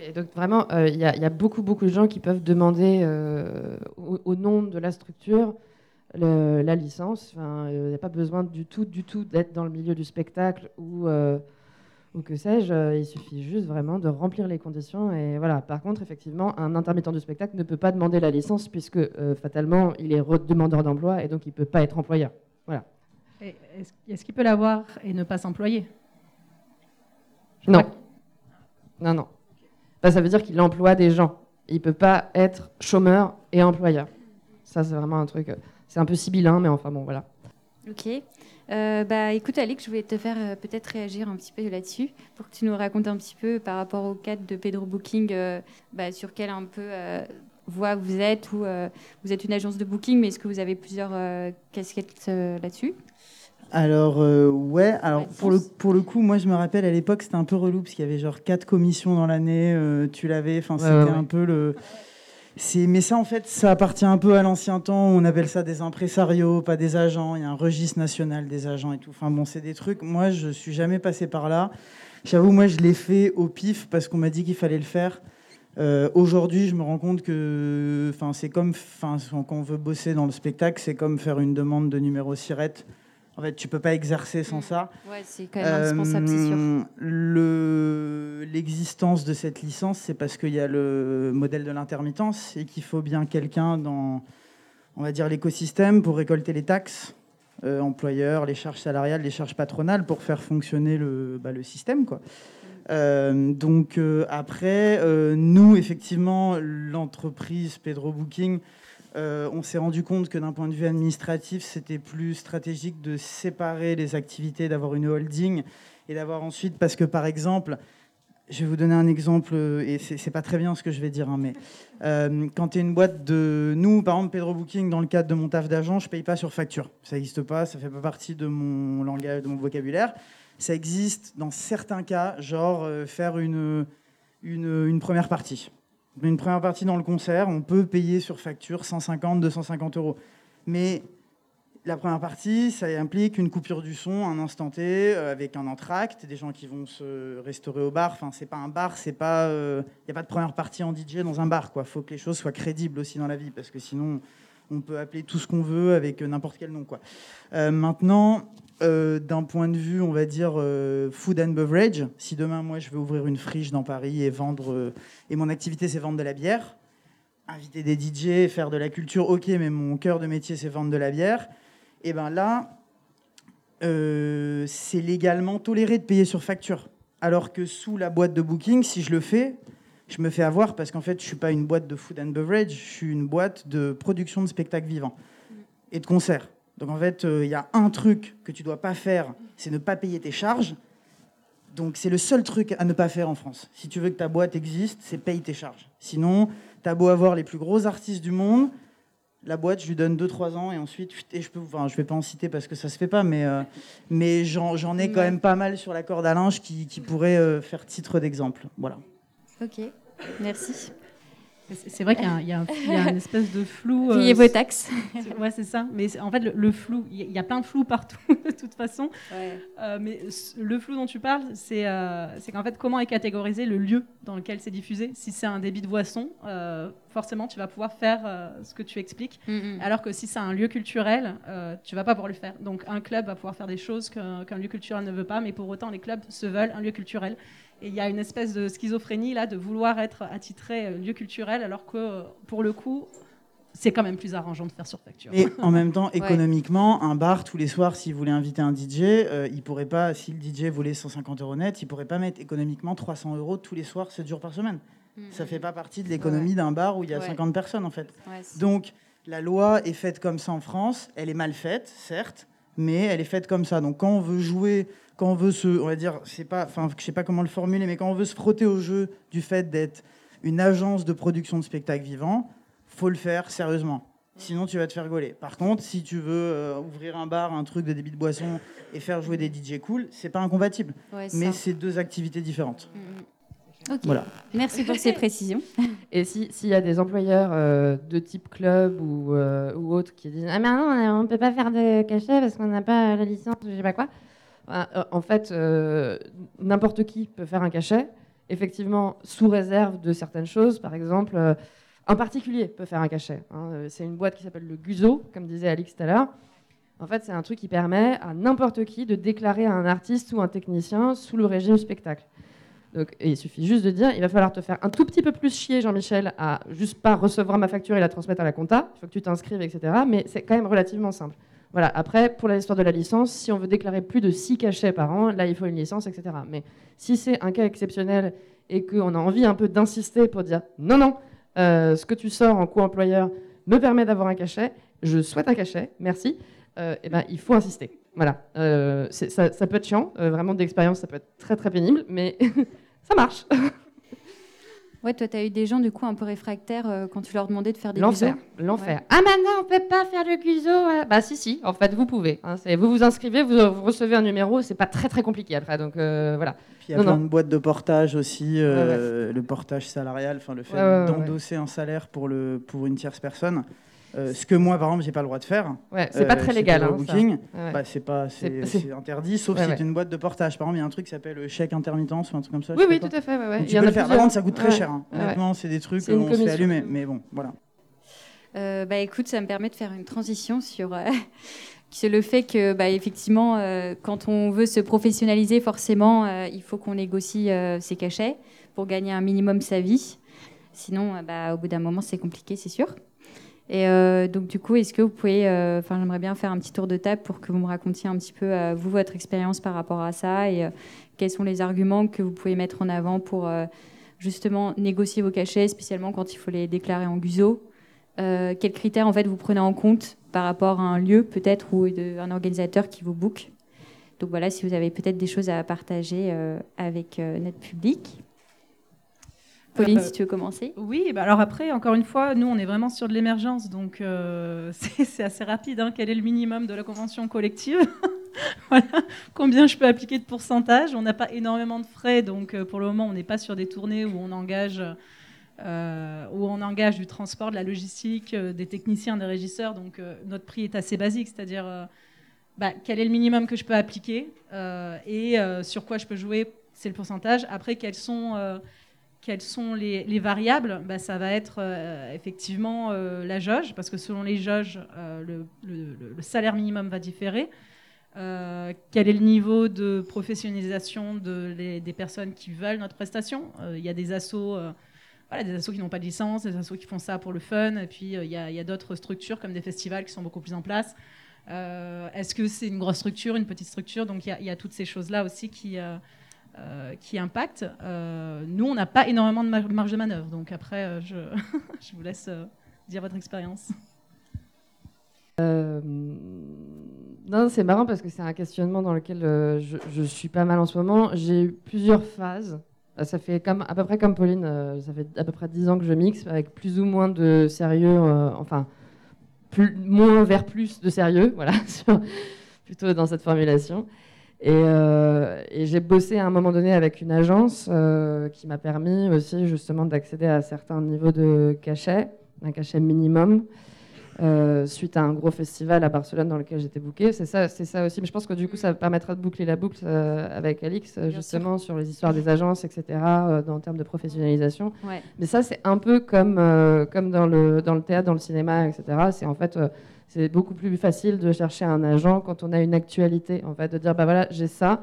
Et donc vraiment, euh, il y, a- il y a beaucoup, beaucoup de gens qui peuvent demander euh, au, au nom de la structure le- la licence. Euh, Il n'y a pas besoin du tout, du tout d'être dans le milieu du spectacle ou, euh, ou que sais-je. Euh, Il suffit juste vraiment de remplir les conditions. Et voilà. Par contre, effectivement, un intermittent du spectacle ne peut pas demander la licence puisque euh, fatalement, il est demandeur d'emploi et donc il ne peut pas être employeur. Voilà. Est-ce qu'il peut l'avoir et ne pas s'employer? Non. Non, non. Bah, ça veut dire qu'il emploie des gens. Il ne peut pas être chômeur et employeur. Ça, c'est vraiment un truc. C'est un peu sibyllin, mais enfin bon, voilà. Ok. Euh, bah, écoute, Alix, je voulais te faire euh, peut-être réagir un petit peu là-dessus pour que tu nous racontes un petit peu par rapport au cadre de Pedro Booking, euh, bah, sur quelle un peu euh, voie vous êtes ou euh, vous êtes une agence de booking, mais est-ce que vous avez plusieurs euh, casquettes euh, là-dessus? Alors, euh, ouais, alors pour le, pour le coup, moi je me rappelle à l'époque, c'était un peu relou parce qu'il y avait genre quatre commissions dans l'année, euh, tu l'avais, enfin Ouais, c'était ouais, ouais. un peu le. Mais ça en fait, ça appartient un peu à l'ancien temps, on appelle ça des impresarios, pas des agents, il y a un registre national des agents et tout. Enfin bon, c'est des trucs, moi je suis jamais passé par là. J'avoue, moi je l'ai fait au pif parce qu'on m'a dit qu'il fallait le faire. Euh, Aujourd'hui, je me rends compte que enfin, c'est comme enfin, quand on veut bosser dans le spectacle, c'est comme faire une demande de numéro SIRET. En fait, tu peux pas exercer sans Mm. ça. Ouais, c'est quand même indispensable, c'est sûr. Euh, le- L'existence de cette licence, c'est parce qu'il y a le modèle de l'intermittence et qu'il faut bien quelqu'un dans, on va dire, l'écosystème pour récolter les taxes, euh, employeurs, les charges salariales, les charges patronales pour faire fonctionner le, bah, le système, quoi. Euh, donc euh, après, nous, effectivement, l'entreprise Pedro Booking, euh, on s'est rendu compte que d'un point de vue administratif, c'était plus stratégique de séparer les activités, d'avoir une holding et d'avoir ensuite, parce que par exemple, je vais vous donner un exemple, euh, et c'est pas très bien ce que je vais dire, hein, mais euh, quand tu es une boîte de. Nous, par exemple, Pedro Booking, dans le cadre de mon taf d'agent, je paye pas sur facture. Ça n'existe pas, ça fait pas partie de mon langage, de mon vocabulaire. Ça existe dans certains cas, genre faire une, une première partie. Une première partie dans le concert, on peut payer sur facture 150, 250 euros. Mais la première partie, ça implique une coupure du son, un instant T, euh, avec un entracte, des gens qui vont se restaurer au bar. Enfin, c'est pas un bar, c'est pas, il n'y a pas de première partie en DJ dans un bar. Quoi, faut que les choses soient crédibles aussi dans la vie, parce que sinon, on peut appeler tout ce qu'on veut avec euh, n'importe quel nom. Quoi. Euh, maintenant, euh, d'un point de vue, on va dire food and beverage, si demain moi je veux ouvrir une friche dans Paris et vendre, et mon activité c'est vendre de la bière, inviter des DJ, faire de la culture, ok, mais mon cœur de métier c'est vendre de la bière, et ben là, euh, c'est légalement toléré de payer sur facture. Alors que sous la boîte de booking, si je le fais, je me fais avoir parce qu'en fait, je suis pas une boîte de food and beverage, je suis une boîte de production de spectacles vivants et de concerts. Donc en fait, euh, il y a un truc que tu dois pas faire, c'est ne pas payer tes charges. Donc c'est le seul truc à ne pas faire en France. Si tu veux que ta boîte existe, c'est paye tes charges. Sinon, tu as beau avoir les plus gros artistes du monde, la boîte, je lui donne 2-3 ans et ensuite, et je peux, enfin, je vais pas en citer parce que ça se fait pas, mais, euh, mais j'en ai quand même pas mal sur la corde à linge qui, qui pourraient euh, faire titre d'exemple. Voilà. Ok, merci. C'est vrai qu'il y, a y y une espèce de flou. euh, Payez vos taxes. Ouais, c'est ça. Mais en fait, le, le flou, il y a- plein de flou partout, de toute façon. Euh, mais le flou dont tu parles, c'est euh, c'est qu'en fait, comment est catégorisé le lieu dans lequel c'est diffusé? Si c'est un débit de boisson, euh, forcément, tu vas pouvoir faire ce que tu expliques. Mm, mm. Alors que si c'est un lieu culturel, tu vas pas pouvoir le faire. Donc un club va pouvoir faire des choses qu'un qu'un lieu culturel ne veut pas, mais pour autant les clubs se veulent un lieu culturel. Et il y a une espèce de schizophrénie là de vouloir être attitré euh, lieu culturel, alors que euh, pour le coup, c'est quand même plus arrangeant de faire sur facture. Et en même temps, économiquement, un bar, tous les soirs, s'il voulait inviter un DJ, euh, il pourrait pas, si le DJ voulait 150 euros net, il pourrait pas mettre économiquement 300 euros tous les soirs, 7 jours par semaine. Ça fait pas partie de l'économie d'un bar où il y a Ouais. 50 personnes, en fait. Donc, la loi est faite comme ça en France. Elle est mal faite, certes, mais elle est faite comme ça. Donc, quand on veut jouer, quand on veut se, on va dire, c'est pas, enfin, je sais pas comment le formuler, mais quand on veut se frotter au jeu du fait d'être une agence de production de spectacles vivants, faut le faire sérieusement. Sinon, tu vas te faire gauler. Par contre, si tu veux euh, ouvrir un bar, un truc de débit de boisson et faire jouer des DJ cool, c'est pas incompatible. ouais, Mais c'est deux activités différentes. Mm, mm. Voilà. Merci pour ces précisions. Et si- s'il y a des employeurs euh, de type club ou, euh, ou autres qui disent Ah, mais non, on ne peut pas faire de cachet parce qu'on n'a pas la licence, ou je sais pas quoi. Ben, euh, en fait, euh, n'importe qui peut faire un cachet, effectivement, sous réserve de certaines choses. Par exemple, euh, un particulier peut faire un cachet. hein. C'est une boîte qui s'appelle le Guzo, comme disait Alix tout à l'heure. En fait, c'est un truc qui permet à n'importe qui de déclarer un artiste ou un technicien sous le régime spectacle. Donc, il suffit juste de dire, il va falloir te faire un tout petit peu plus chier, Jean-Michel, à juste pas recevoir ma facture et la transmettre à la compta. Il faut que tu t'inscrives, etc. Mais c'est quand même relativement simple. Voilà. Après, pour l'histoire de la licence, si on veut déclarer plus de 6 cachets par an, là, il faut une licence, etc. Mais si c'est un cas exceptionnel et qu'on a envie un peu d'insister pour dire non, non, euh, ce que tu sors en co-employeur me permet d'avoir un cachet, je souhaite un cachet, merci, euh, eh ben, il faut insister. Voilà. Euh, ça, ça peut être chiant, vraiment d'expérience, ça peut être très très pénible, mais ça marche. Ouais, toi, tu as eu des gens du coup un peu réfractaires euh, quand tu leur demandais de faire des L'enfer, l'enfer. Ah maintenant on peut pas faire le cuiseau. ouais. Bah si si, en fait vous pouvez. hein. C'est- vous vous inscrivez, vous, vous recevez un numéro, c'est pas très très compliqué après. Donc euh, voilà. Puis il y a Non, plein non. de boîtes de portage aussi, euh, le portage salarial, enfin le fait Ouais, ouais, ouais, d'endosser un salaire pour, le, pour une tierce personne. Euh, ce que moi, par exemple, j'ai pas le droit de faire. Ouais, c'est pas euh, très légal. Hein. Booking. Ouais. Bah, c'est pas, c'est, interdit, sauf Ouais, si ouais. c'est une boîte de portage. Par exemple, il y a un truc qui s'appelle le chèque intermittence ou un truc comme ça. oui oui pas tout à fait. Ouais, ouais. Donc, Il tu y en peux a le faire. Par contre, ça coûte très cher. hein. Honnêtement, c'est des trucs où on se fait allumer. Mais bon, voilà. Euh, bah écoute, ça me permet de faire une transition sur euh, sur le fait que bah, effectivement, euh, quand on veut se professionnaliser, forcément, euh, il faut qu'on négocie euh, ses cachets pour gagner un minimum sa vie. Sinon, euh, bah, au bout d'un moment, c'est compliqué, c'est sûr. Et euh, donc du coup, est-ce que vous pouvez, euh, enfin, j'aimerais bien faire un petit tour de table pour que vous me racontiez un petit peu euh, vous votre expérience par rapport à ça et quels sont les arguments que vous pouvez mettre en avant pour justement négocier vos cachets, spécialement quand il faut les déclarer en. Euh, quels critères en fait vous prenez en compte par rapport à un lieu peut-être ou de, un organisateur qui vous book? Donc voilà, si vous avez peut-être des choses à partager avec notre public. Pauline, Euh, si tu veux commencer. Oui, bah alors après, encore une fois, nous, on est vraiment sur de l'émergence, donc euh, c'est assez rapide. hein. Quel est le minimum de la convention collective? Voilà. Combien je peux appliquer de pourcentage? On n'a pas énormément de frais, donc euh, pour le moment, on n'est pas sur des tournées où on engage, euh, où on engage du transport, de la logistique, des techniciens, des régisseurs. Donc notre prix est assez basique, c'est-à-dire bah, quel est le minimum que je peux appliquer et sur quoi je peux jouer, c'est le pourcentage. Après, quels sont quelles sont les, les variables bah, Ça va être euh, effectivement euh, la jauge, parce que selon les jauges, euh, le, salaire minimum va différer. Quel est le niveau de professionnalisation des personnes qui veulent notre prestation? Il y a des assos, voilà, des assos qui n'ont pas de licence, des assos qui font ça pour le fun, et puis il y a, d'autres structures comme des festivals qui sont beaucoup plus en place. Est-ce que c'est une grosse structure, une petite structure? Donc il y, a toutes ces choses-là aussi qui, euh, qui impactent. Euh, nous, on n'a pas énormément de mar- marge de manœuvre. Donc après, euh, je, vous laisse euh, dire votre expérience. Non, c'est marrant parce que c'est un questionnement dans lequel je, suis pas mal en ce moment. J'ai eu plusieurs phases. Ça fait à peu près comme Pauline, ça fait à peu près 10 ans que je mixe avec plus ou moins de sérieux, enfin, plus, moins vers plus de sérieux, voilà, plutôt dans cette formulation. Et, euh, et j'ai bossé à un moment donné avec une agence euh, qui m'a permis aussi justement d'accéder à certains niveaux de cachet, un cachet minimum. euh, suite à un gros festival à Barcelone dans lequel j'étais bookée. C'est ça, c'est ça aussi. Mais je pense que du coup, ça permettra de boucler la boucle avec Alix, justement, sur les histoires des agences, etc., dans, en termes de professionnalisation. Ouais. Mais ça, c'est un peu comme, comme dans, le, dans le théâtre, dans le cinéma, etc. C'est en fait, c'est beaucoup plus facile de chercher un agent quand on a une actualité, en fait, de dire, bah voilà, j'ai ça.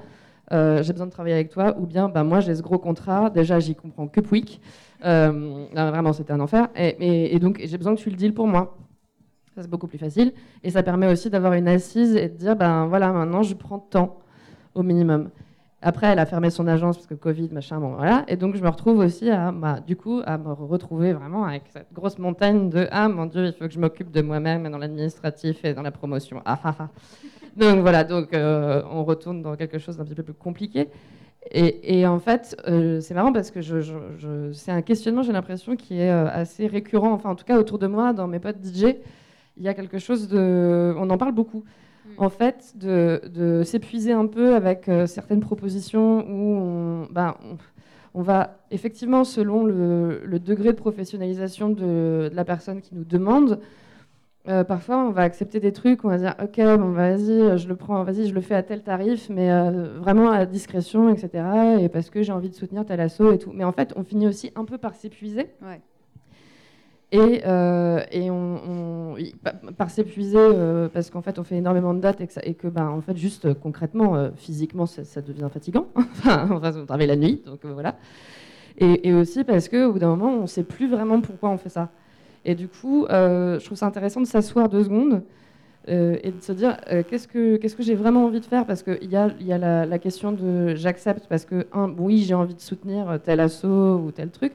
euh, j'ai besoin de travailler avec toi, ou bien bah, moi j'ai ce gros contrat, déjà j'y comprends que Pouic. Euh, vraiment, c'était un enfer. Et, et- et donc j'ai besoin que tu le deals pour moi. Ça, c'est beaucoup plus facile. Et ça permet aussi d'avoir une assise et de dire, ben voilà, maintenant je prends temps au minimum. Après, elle a fermé son agence parce que Covid, machin, bon voilà. Et donc je me retrouve aussi à, bah, du coup, à me retrouver vraiment avec cette grosse montagne de, ah mon Dieu, il faut que je m'occupe de moi-même dans l'administratif et dans la promotion. Ah, ah, ah. Donc voilà, donc euh, on retourne dans quelque chose d'un petit peu plus compliqué. Et, en fait, euh, c'est marrant parce que c'est un questionnement, j'ai l'impression, qui est euh, assez récurrent. Enfin, en tout cas, autour de moi, dans mes potes DJ, il y a quelque chose de. On en parle beaucoup. En fait, de, de s'épuiser un peu avec euh, certaines propositions où on, ben, on, on va effectivement, selon le, le degré de professionnalisation de, de la personne qui nous demande, euh, parfois, on va accepter des trucs, on va dire, ok, bon, vas-y, je le prends, vas-y, je le fais à tel tarif, mais euh, vraiment à discrétion, etc. Et parce que j'ai envie de soutenir tel assaut et tout. Mais en fait, on finit aussi un peu par s'épuiser. Ouais. Et, euh, et on, par s'épuiser euh, parce qu'en fait on fait énormément de dates et que, ben, en fait juste euh, concrètement physiquement ça, devient fatigant. Enfin on travaille la nuit donc voilà. Et, aussi parce que au bout d'un moment on sait plus vraiment pourquoi on fait ça. Et du coup je trouve ça intéressant de s'asseoir deux secondes et de se dire qu'est-ce que j'ai vraiment envie de faire? Parce qu'il y a, la, la question de j'accepte parce que un, oui j'ai envie de soutenir tel assaut ou tel truc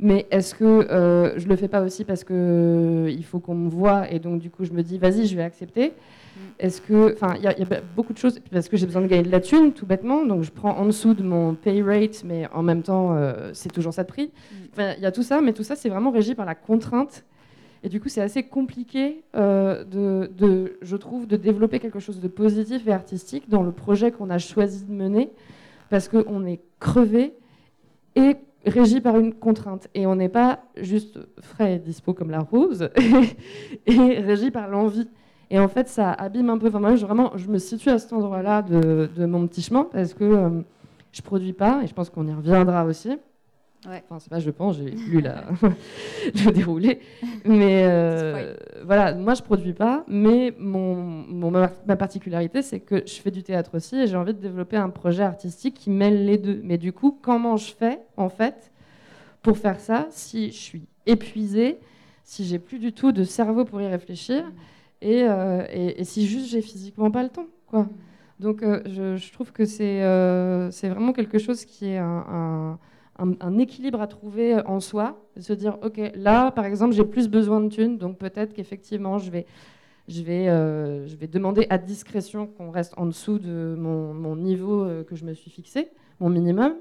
mais est-ce que euh, je le fais pas aussi parce que euh, il faut qu'on me voit et donc du coup je me dis vas-y je vais accepter. Est-ce que enfin il y, a- il y a beaucoup de choses parce que j'ai besoin de gagner de la thune tout bêtement donc je prends en dessous de mon pay rate mais en même temps euh, c'est toujours ça de prix. Enfin il y a tout ça mais tout ça c'est vraiment régi par la contrainte. Et du coup c'est assez compliqué euh, de, de je trouve de développer quelque chose de positif et artistique dans le projet qu'on a choisi de mener parce qu'on est crevé et régi par une contrainte. Et on n'est pas juste frais et dispo comme la rose, et régi par l'envie. Et en fait, ça abîme un peu. Enfin, moi, je, vraiment, je me situe à cet endroit-là de, de mon petit chemin parce que euh, je produis pas, et je pense qu'on y reviendra aussi. Ouais. Enfin, c'est pas je pense, j'ai lu la... le déroulé. Mais euh, voilà, moi je produis pas, mais mon, mon- ma, particularité c'est que je fais du théâtre aussi et j'ai envie de développer un projet artistique qui mêle les deux. Mais du coup, comment je fais en fait pour faire ça si je suis épuisée, si j'ai plus du tout de cerveau pour y réfléchir et, euh, et- et si juste j'ai physiquement pas le temps quoi. Donc euh, je, je trouve que c'est c'est vraiment quelque chose qui est un, un- un- équilibre à trouver en soi, de se dire ok là par exemple j'ai plus besoin de thunes donc peut-être qu'effectivement je vais je vais, euh, je vais demander à discrétion qu'on reste en dessous de mon, niveau euh, que je me suis fixé, mon minimum.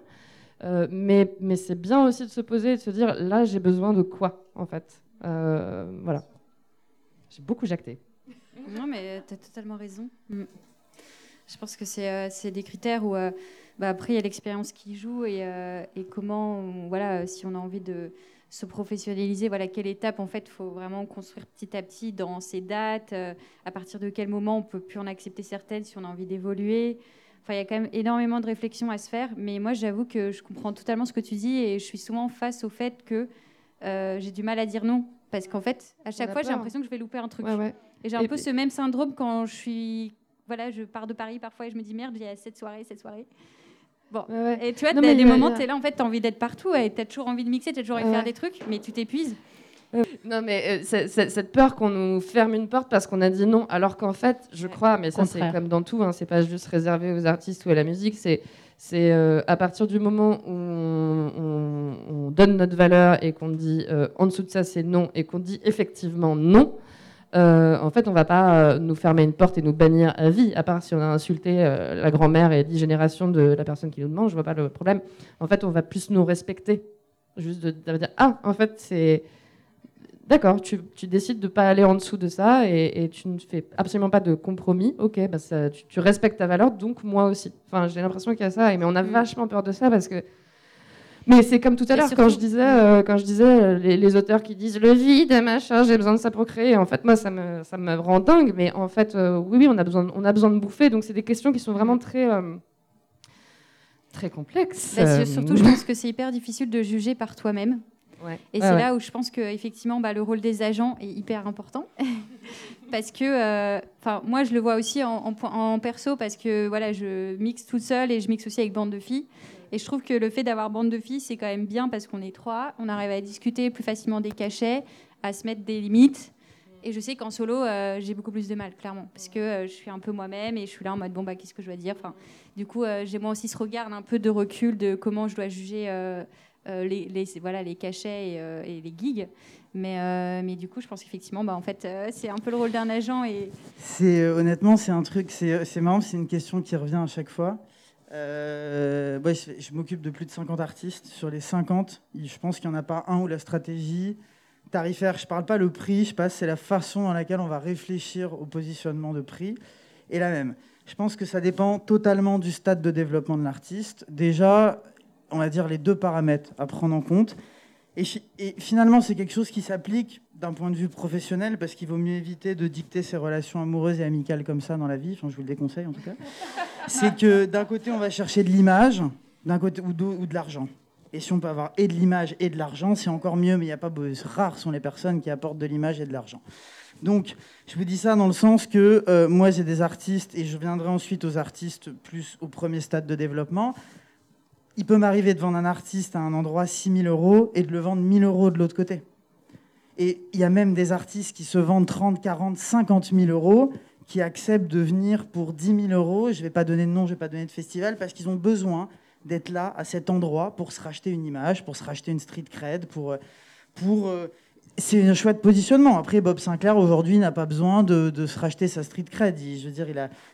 Euh, mais mais c'est bien aussi de se poser et de se dire là j'ai besoin de quoi en fait? Euh, voilà. J'ai beaucoup jacté. Non, mais tu as totalement raison. Mm. Je pense que c'est euh, des critères où, euh, bah, après, il y a l'expérience qui joue et, euh, et comment, on- voilà, si on a envie de se professionnaliser, voilà, quelle étape, en fait, il faut vraiment construire petit à petit dans ces dates, euh, à partir de quel moment on peut plus en accepter certaines si on a envie d'évoluer. Enfin, il y a quand même énormément de réflexions à se faire, mais moi, j'avoue que je comprends totalement ce que tu dis et je suis souvent face au fait que euh, j'ai du mal à dire non. Parce qu'en fait, à chaque fois, j'ai l'impression que je vais louper un truc. Ouais, ouais. Et j'ai un Et peu ce même syndrome quand je suis. Voilà, je pars de Paris parfois et je me dis merde, il y a cette soirée, cette soirée. Bon. Ouais. Et tu vois, Non, mais des il y a- moments, tu es là, en fait, tu as envie d'être partout et tu as toujours envie de mixer, tu as toujours envie de faire des trucs, mais tu t'épuises. Non, mais euh, cette peur qu'on nous ferme une porte parce qu'on a dit non, alors qu'en fait, je crois, mais ça c'est comme dans tout, hein, c'est pas juste réservé aux artistes ou à la musique, c'est c'est euh, à partir du moment où on, on- on donne notre valeur et qu'on dit euh, en dessous de ça c'est non et qu'on dit effectivement non. Euh, en fait, on va pas euh, nous fermer une porte et nous bannir à vie, à part si on a insulté euh, la grand-mère et dix générations de la personne qui nous demande, je vois pas le problème. En fait, on va plus nous respecter. Juste de, de dire, ah, en fait, c'est. D'accord, tu, tu décides de ne pas aller en dessous de ça et, et tu ne fais absolument pas de compromis. Ok, bah ça, tu, tu respectes ta valeur, donc moi aussi. Enfin, j'ai l'impression qu'il y a ça, mais on a Mm. vachement peur de ça parce que. Mais c'est comme tout à l'heure quand surtout- je disais, euh, quand je disais euh, les, les auteurs qui disent le vide, machin, j'ai besoin de ça pour créer. En fait, moi, ça me, ça me rend dingue. Mais en fait, euh, oui, oui, on a besoin, de- on a besoin de bouffer. Donc, c'est des questions qui sont vraiment très, euh, très complexes. Bah, Euh, surtout, je pense que c'est hyper difficile de juger par toi-même. ouais. Et Ouais, c'est ouais. là où je pense que effectivement, bah, le rôle des agents est hyper important. parce que, euh, enfin, moi, je le vois aussi en, en, en perso parce que voilà, je mixe toute seule et je mixe aussi avec bande de filles. Et je trouve que le fait d'avoir bande de filles, c'est quand même bien parce qu'on est trois, on arrive à discuter plus facilement des cachets, à se mettre des limites. Et je sais qu'en solo, euh, j'ai beaucoup plus de mal, clairement, parce que euh, je suis un peu moi-même et je suis là en mode bon bah qu'est-ce que je dois dire? Enfin, du coup, euh, j'ai moi aussi ce regard un peu de recul de comment je dois juger les, voilà les cachets et, les gigs. Mais mais du coup, je pense qu'effectivement, bah en fait, c'est un peu le rôle d'un agent et honnêtement, c'est un truc, c'est marrant, c'est une question qui revient à chaque fois. Euh, je m'occupe de plus de 50 artistes. Sur les 50, je pense qu'il n'y en a pas un où la stratégie tarifaire, je parle pas le prix, je passe, c'est la façon dans laquelle on va réfléchir au positionnement de prix est la même. Je pense que ça dépend totalement du stade de développement de l'artiste. Déjà, on va dire les deux paramètres à prendre en compte. Et finalement, c'est quelque chose qui s'applique d'un point de vue professionnel parce qu'il vaut mieux éviter de dicter ses relations amoureuses et amicales comme ça dans la vie. Enfin, je vous le déconseille en tout cas. c'est que d'un côté, on va chercher de l'image, d'un côté ou de, ou de l'argent. Et si on peut avoir et de l'image et de l'argent, c'est encore mieux. Mais il y a pas beau- rares sont les personnes qui apportent de l'image et de l'argent. Donc, je vous dis ça dans le sens que euh, moi, j'ai des artistes et je viendrai ensuite aux artistes plus au premier stade de développement. Il peut m'arriver de vendre un artiste à un endroit 6 000 euros et de le vendre 1000 euros de l'autre côté. Et il y a même des artistes qui se vendent 30, 40, 50 000 euros qui acceptent de venir pour 10 000 euros. Je ne vais pas donner de nom, je ne vais pas donner de festival parce qu'ils ont besoin d'être là à cet endroit pour se racheter une image, pour se racheter une street cred, pour, euh, pour euh, c'est un choix de positionnement. Après, Bob Sinclair aujourd'hui n'a pas besoin de, se racheter sa street cred. Je veux dire,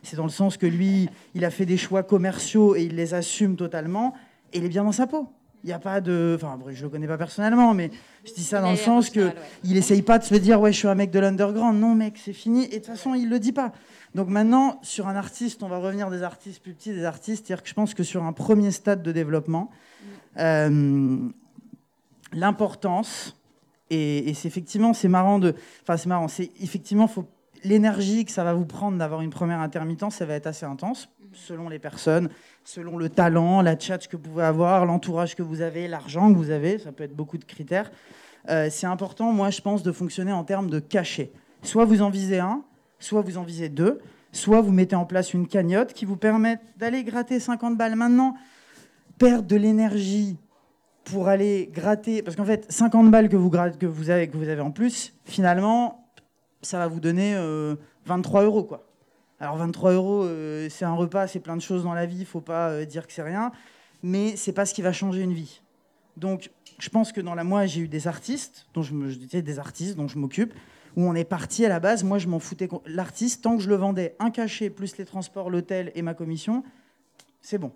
c'est dans le sens que lui, il a fait des choix commerciaux et il les assume totalement. Et il est bien dans sa peau. Il n'y a pas de, enfin, je le connais pas personnellement, mais je dis ça dans le sens que il essaye pas de se dire ouais, je suis un mec de l'underground. Non, mec, c'est fini. Et de toute façon, il le dit pas. Donc maintenant, sur un artiste, on va revenir des artistes plus petits, des artistes. C'est-à-dire que je pense que sur un premier stade de développement, euh, l'importance et, et c'est effectivement c'est marrant de, enfin c'est marrant, c'est effectivement faut l'énergie que ça va vous prendre d'avoir une première intermittence, ça va être assez intense selon les personnes, selon le talent, la chat que vous pouvez avoir, l'entourage que vous avez, l'argent que vous avez, ça peut être beaucoup de critères. Euh, c'est important, moi je pense, de fonctionner en termes de cachet. Soit vous en visez un, soit vous en visez deux, soit vous mettez en place une cagnotte qui vous permet d'aller gratter 50 balles maintenant, perdre de l'énergie pour aller gratter, parce qu'en fait, 50 balles que vous, avez, que vous avez en plus, finalement, ça va vous donner euh, 23 euros. Quoi. Alors 23 euros, euh, c'est un repas, c'est plein de choses dans la vie, il faut pas euh, dire que c'est rien, mais c'est pas ce qui va changer une vie. Donc, je pense que dans la moi, j'ai eu des artistes, dont je me, je disais des artistes dont je m'occupe, où on est parti à la base. Moi, je m'en foutais. L'artiste, tant que je le vendais, un cachet plus les transports, l'hôtel et ma commission, c'est bon.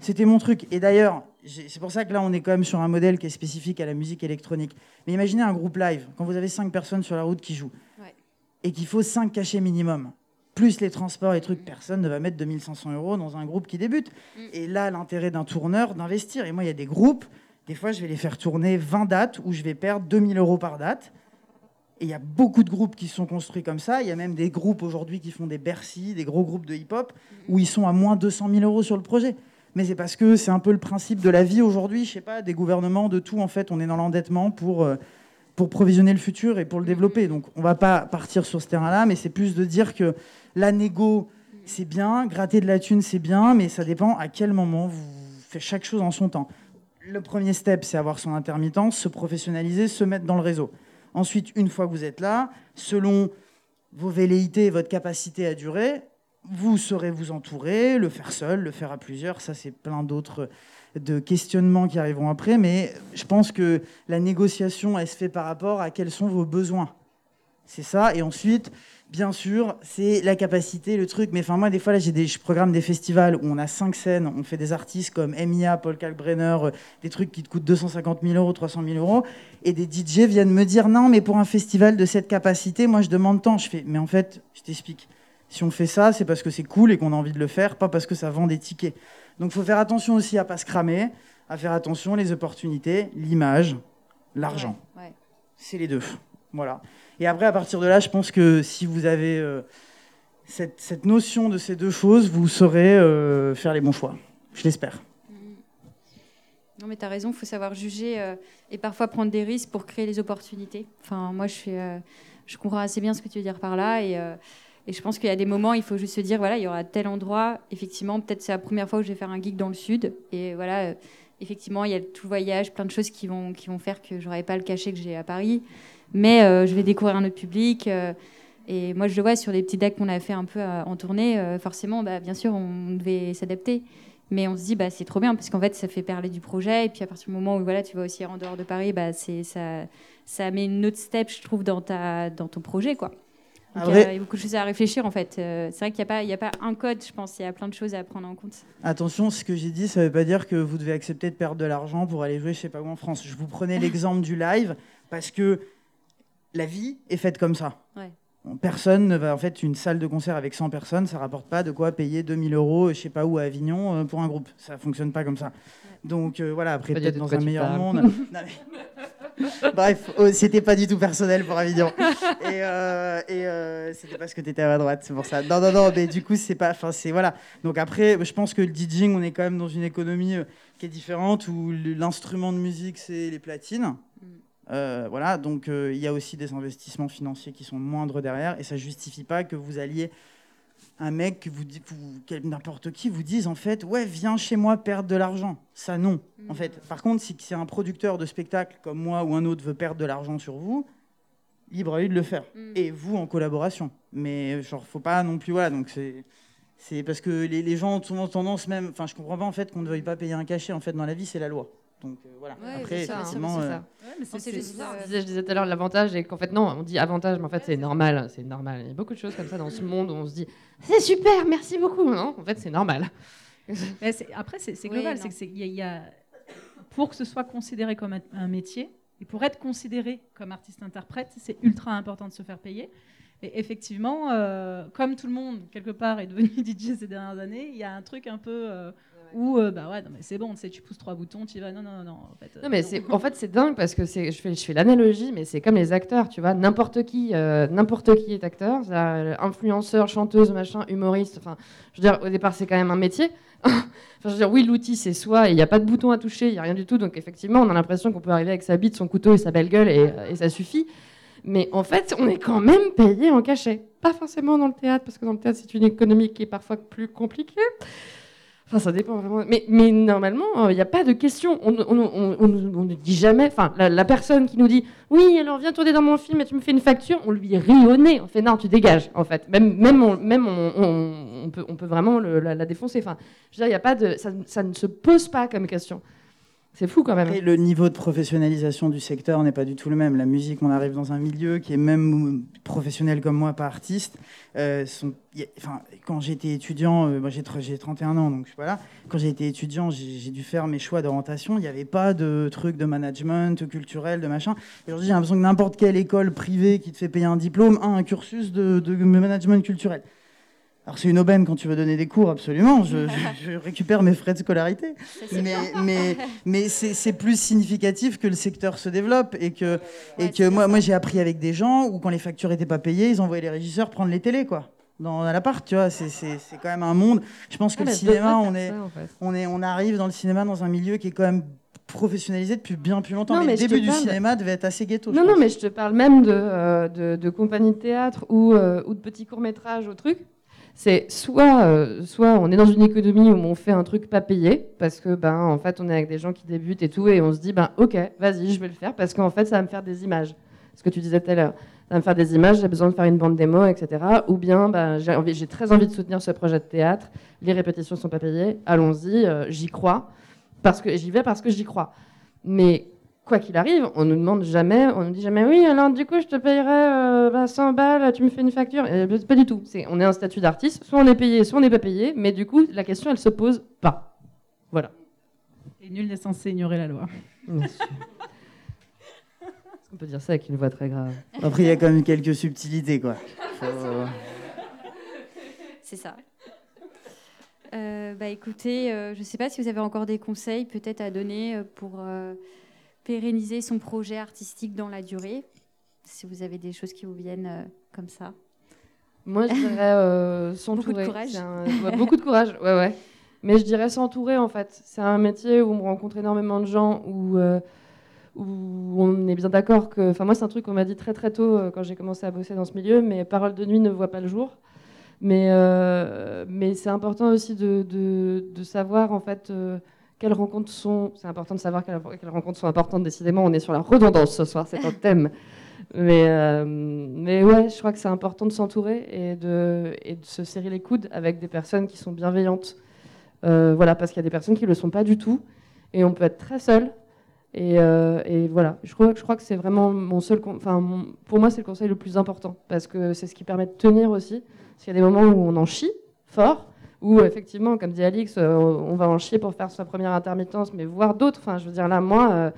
C'était mon truc. Et d'ailleurs, c'est pour ça que là, on est quand même sur un modèle qui est spécifique à la musique électronique. Mais imaginez un groupe live, quand vous avez cinq personnes sur la route qui jouent, Ouais. et qu'il faut cinq cachets minimum, plus les transports et trucs, personne ne va mettre 2500 euros dans un groupe qui débute. Et là, l'intérêt d'un tourneur, d'investir. Et moi, il y a des groupes, des fois, je vais les faire tourner 20 dates où je vais perdre 2000 euros par date. Et il y a beaucoup de groupes qui sont construits comme ça. Il y a même des groupes aujourd'hui qui font des Bercy, des gros groupes de hip-hop, où ils sont à moins 200 000 euros sur le projet. Mais c'est parce que c'est un peu le principe de la vie aujourd'hui, je sais pas, des gouvernements, de tout. En fait, on est dans l'endettement pour, euh, pour provisionner le futur et pour le développer. Donc, on va pas partir sur ce terrain-là, mais c'est plus de dire que la négo, c'est bien, gratter de la thune, c'est bien, mais ça dépend à quel moment vous faites chaque chose en son temps. Le premier step, c'est avoir son intermittence, se professionnaliser, se mettre dans le réseau. Ensuite, une fois que vous êtes là, selon vos velléités et votre capacité à durer, vous saurez vous entourer, le faire seul, le faire à plusieurs. Ça, c'est plein d'autres de questionnements qui arriveront après. Mais je pense que la négociation, elle se fait par rapport à quels sont vos besoins. C'est ça. Et ensuite, bien sûr, c'est la capacité, le truc. Mais enfin, moi, des fois, là, j'ai des, je programme des festivals où on a cinq scènes. On fait des artistes comme Emilia, Paul Kalkbrenner, euh, des trucs qui te coûtent 250 000 euros, 300 000 euros. Et des DJ viennent me dire non, mais pour un festival de cette capacité, moi, je demande tant. Je fais, mais en fait, je t'explique. Si on fait ça, c'est parce que c'est cool et qu'on a envie de le faire, pas parce que ça vend des tickets. Donc, il faut faire attention aussi à pas se cramer, à faire attention les opportunités, l'image, l'argent. Ouais, ouais. C'est les deux. Voilà. Et après, à partir de là, je pense que si vous avez euh, cette, cette notion de ces deux choses, vous saurez euh, faire les bons choix. Je l'espère. Non, mais tu as raison, il faut savoir juger euh, et parfois prendre des risques pour créer les opportunités. Enfin, moi, je comprends assez bien ce que tu veux dire par là. Et, et je pense qu'il y a des moments, il faut juste se dire, voilà, il y aura tel endroit. Effectivement, peut-être c'est la première fois où je vais faire un geek dans le sud. Et voilà, euh, effectivement, il y a tout le voyage, plein de choses qui vont, qui vont faire que j'aurai pas le cachet que j'ai à Paris. Mais euh, je vais découvrir un autre public. euh, et moi, je le vois sur les petits decks qu'on a fait un peu en tournée. forcément, bah, bien sûr, on devait s'adapter. Mais on se dit, bah, c'est trop bien, parce qu'en fait, ça fait parler du projet. Et puis, à partir du moment où voilà, tu vas aussi en dehors de Paris, bah, ça, ça met une autre step, je trouve, dans, ta, dans ton projet. Quoi. Donc, Après- il y a- il y a beaucoup de choses à réfléchir, en fait. Euh, c'est vrai qu'il n'y a pas un code, je pense. Il y a plein de choses à prendre en compte. Attention, ce que j'ai dit, ça ne veut pas dire que vous devez accepter de perdre de l'argent pour aller jouer, je sais pas où en France. Je vous prenais l'exemple du live parce que la vie est faite comme ça. Ouais. Personne ne va, en fait, une salle de concert avec 100 personnes, ça rapporte pas de quoi payer 2000 euros, je sais pas où à Avignon, euh, pour un groupe. Ça fonctionne pas comme ça. Donc euh, voilà, après peut-être dans un meilleur parles. monde. Non, mais- Bref, oh, c'était pas du tout personnel pour Avignon. Et, euh, et euh, c'était parce que tu étais à ma droite, c'est pour ça. Non, non, non, mais du coup, c'est pas. Enfin, c'est. Voilà. Donc après, je pense que le DJing, on est quand même dans une économie qui est différente où l'instrument de musique, c'est les platines. Euh, voilà, donc euh, il y a aussi des investissements financiers qui sont moindres derrière et ça justifie pas que vous alliez un mec que vous n'importe qui vous dise en fait ouais viens chez moi perdre de l'argent. Ça non en fait. Par contre si c'est un producteur de spectacle comme moi ou un autre veut perdre de l'argent sur vous libre à lui de le faire. Mm. et vous en collaboration. Mais genre faut pas non plus voilà donc c'est c'est parce que les, les gens ont souvent tendance même enfin je comprends pas en fait qu'on ne veuille pas payer un cachet en fait dans la vie c'est la loi donc euh, voilà Ouais, après c'est ça, effectivement c'est euh, ça. Ouais, c'est- juste, euh, Je disais, tout à l'heure l'avantage et qu'en fait non, on dit avantage, mais en fait c'est normal, c'est normal. Il y a beaucoup de choses comme ça dans ce monde où on se dit c'est super, merci beaucoup. Non, en fait c'est normal. Mais c'est- après, c'est Oui, global. c'est que c'est- il y a- y a- pour que ce soit considéré comme un, un métier, et pour être considéré comme artiste-interprète, c'est ultra important de se faire payer. Et effectivement, euh, comme tout le monde, quelque part, est devenu DJ ces dernières années, il y a un truc un peu où, euh, bah ouais, non, mais c'est bon, tu sais, tu pousses trois boutons, tu vas. Non, non, non, en fait. euh, Non mais c'est en fait c'est dingue parce que c'est je fais je fais l'analogie mais c'est comme les acteurs tu vois. N'importe qui euh, n'importe qui est acteur influenceur chanteuse machin humoriste enfin je veux dire au départ c'est quand même un métier. Enfin je veux dire oui l'outil c'est soi et il n'y a pas de bouton à toucher il y a rien du tout. Donc effectivement on a l'impression qu'on peut arriver avec sa bite son couteau et sa belle gueule et, euh, et ça suffit. Mais en fait on est quand même payé en cachet. Pas forcément dans le théâtre parce que dans le théâtre c'est une économie qui est parfois plus compliquée Enfin, ça dépend vraiment. Mais, normalement, il n'y a pas de question. On, ne dit jamais. Enfin, la, personne qui nous dit Oui, alors viens tourner dans mon film et tu me fais une facture, on lui rit au nez. On fait Non, tu dégages, en fait. Même, même, on, même peut, on peut vraiment la, défoncer. Enfin, je veux dire, a pas de, ça, ça ne se pose pas comme question. C'est fou quand même. Après, le niveau de professionnalisation du secteur n'est pas du tout le même. La musique, on arrive dans un milieu qui est même professionnel comme moi, pas artiste. Euh, enfin, quand j'étais étudiant, euh, j'ai tr- j'ai 31 ans, donc voilà. Quand j'ai été étudiant, j'ai dû faire mes choix d'orientation. Il n'y avait pas de truc de management culturel, de machin. Et Aujourd'hui, j'ai l'impression que n'importe quelle école privée qui te fait payer un diplôme a un cursus de management culturel. Alors c'est une aubaine quand tu veux donner des cours, absolument. Je, je- je récupère mes frais de scolarité. Mais, mais, mais c'est c'est plus significatif que le secteur se développe et que, et que moi, moi j'ai appris avec des gens où quand les factures n'étaient pas payées, ils envoyaient les régisseurs prendre les télés, quoi. Dans à l'appart, tu vois, c'est- c'est c'est quand même un monde. Je pense que Ah, le cinéma, on est, ça, en fait. on est, on arrive dans le cinéma dans un milieu qui est quand même professionnalisé depuis bien plus longtemps. Non, mais, mais le je te début du parle- cinéma devait être assez ghetto. Non, non, pense. mais je te parle même de, euh, de, de compagnies de théâtre ou, euh, ou de petits courts-métrages ou trucs. C'est soit, euh, soit on est dans une économie où on fait un truc pas payé, parce que ben, en fait, on est avec des gens qui débutent et tout, et on se dit, ben, ok, vas-y, je vais le faire, parce qu'en fait, ça va me faire des images. Ce que tu disais tout à l'heure. Ça va me faire des images, j'ai besoin de faire une bande démo, etc. Ou bien, ben, j'ai très envie de soutenir ce projet de théâtre, les répétitions sont pas payées, allons-y, euh, j'y crois, parce que j'y vais parce que j'y crois. Mais quoi qu'il arrive, on nous demande jamais, on nous dit jamais oui, alors du coup je te payerai euh, bah, 100 balles, tu me fais une facture. Et, bah, pas du tout. C'est, on est un statut d'artiste, soit on est payé, soit on n'est pas payé, mais du coup la question elle se pose pas. Voilà. Et nul n'est censé ignorer la loi. Est-ce qu'on peut dire ça avec une voix très grave? Après, il y a quand même quelques subtilités, quoi. Faut- C'est ça. Euh, bah écoutez, euh, je ne sais pas si vous avez encore des conseils peut-être à donner euh, pour euh, pérenniser son projet artistique dans la durée. Si vous avez des choses qui vous viennent euh, comme ça. Moi je dirais euh, s'entourer. Beaucoup de courage. C'est un- ouais, beaucoup de courage, ouais, ouais. Mais je dirais s'entourer en fait. C'est un métier où on rencontre énormément de gens, où, euh, où on est bien d'accord que. Enfin, moi, c'est un truc qu'on m'a dit très très tôt euh, quand j'ai commencé à bosser dans ce milieu, mais Parole de nuit ne voit pas le jour. Mais, mais c'est important aussi de, de, de, savoir, en fait, quelles rencontres sont. C'est important de savoir quelles, quelles, rencontres sont importantes, décidément. On est sur la redondance ce soir, c'est un thème. Mais, euh, mais ouais, je crois que c'est important de s'entourer et de, et de se serrer les coudes avec des personnes qui sont bienveillantes. voilà, parce qu'il y a des personnes qui ne le sont pas du tout. Et on peut être très seul et, euh, et, voilà, je crois, je crois que c'est vraiment mon seul. Enfin, pour moi, c'est le conseil le plus important parce que c'est ce qui permet de tenir aussi. Parce qu'il y a des moments où on en chie fort, où effectivement, comme dit Alix, euh, on va en chier pour faire sa première intermittence, mais voir d'autres. Enfin, je veux dire, là, moi, euh,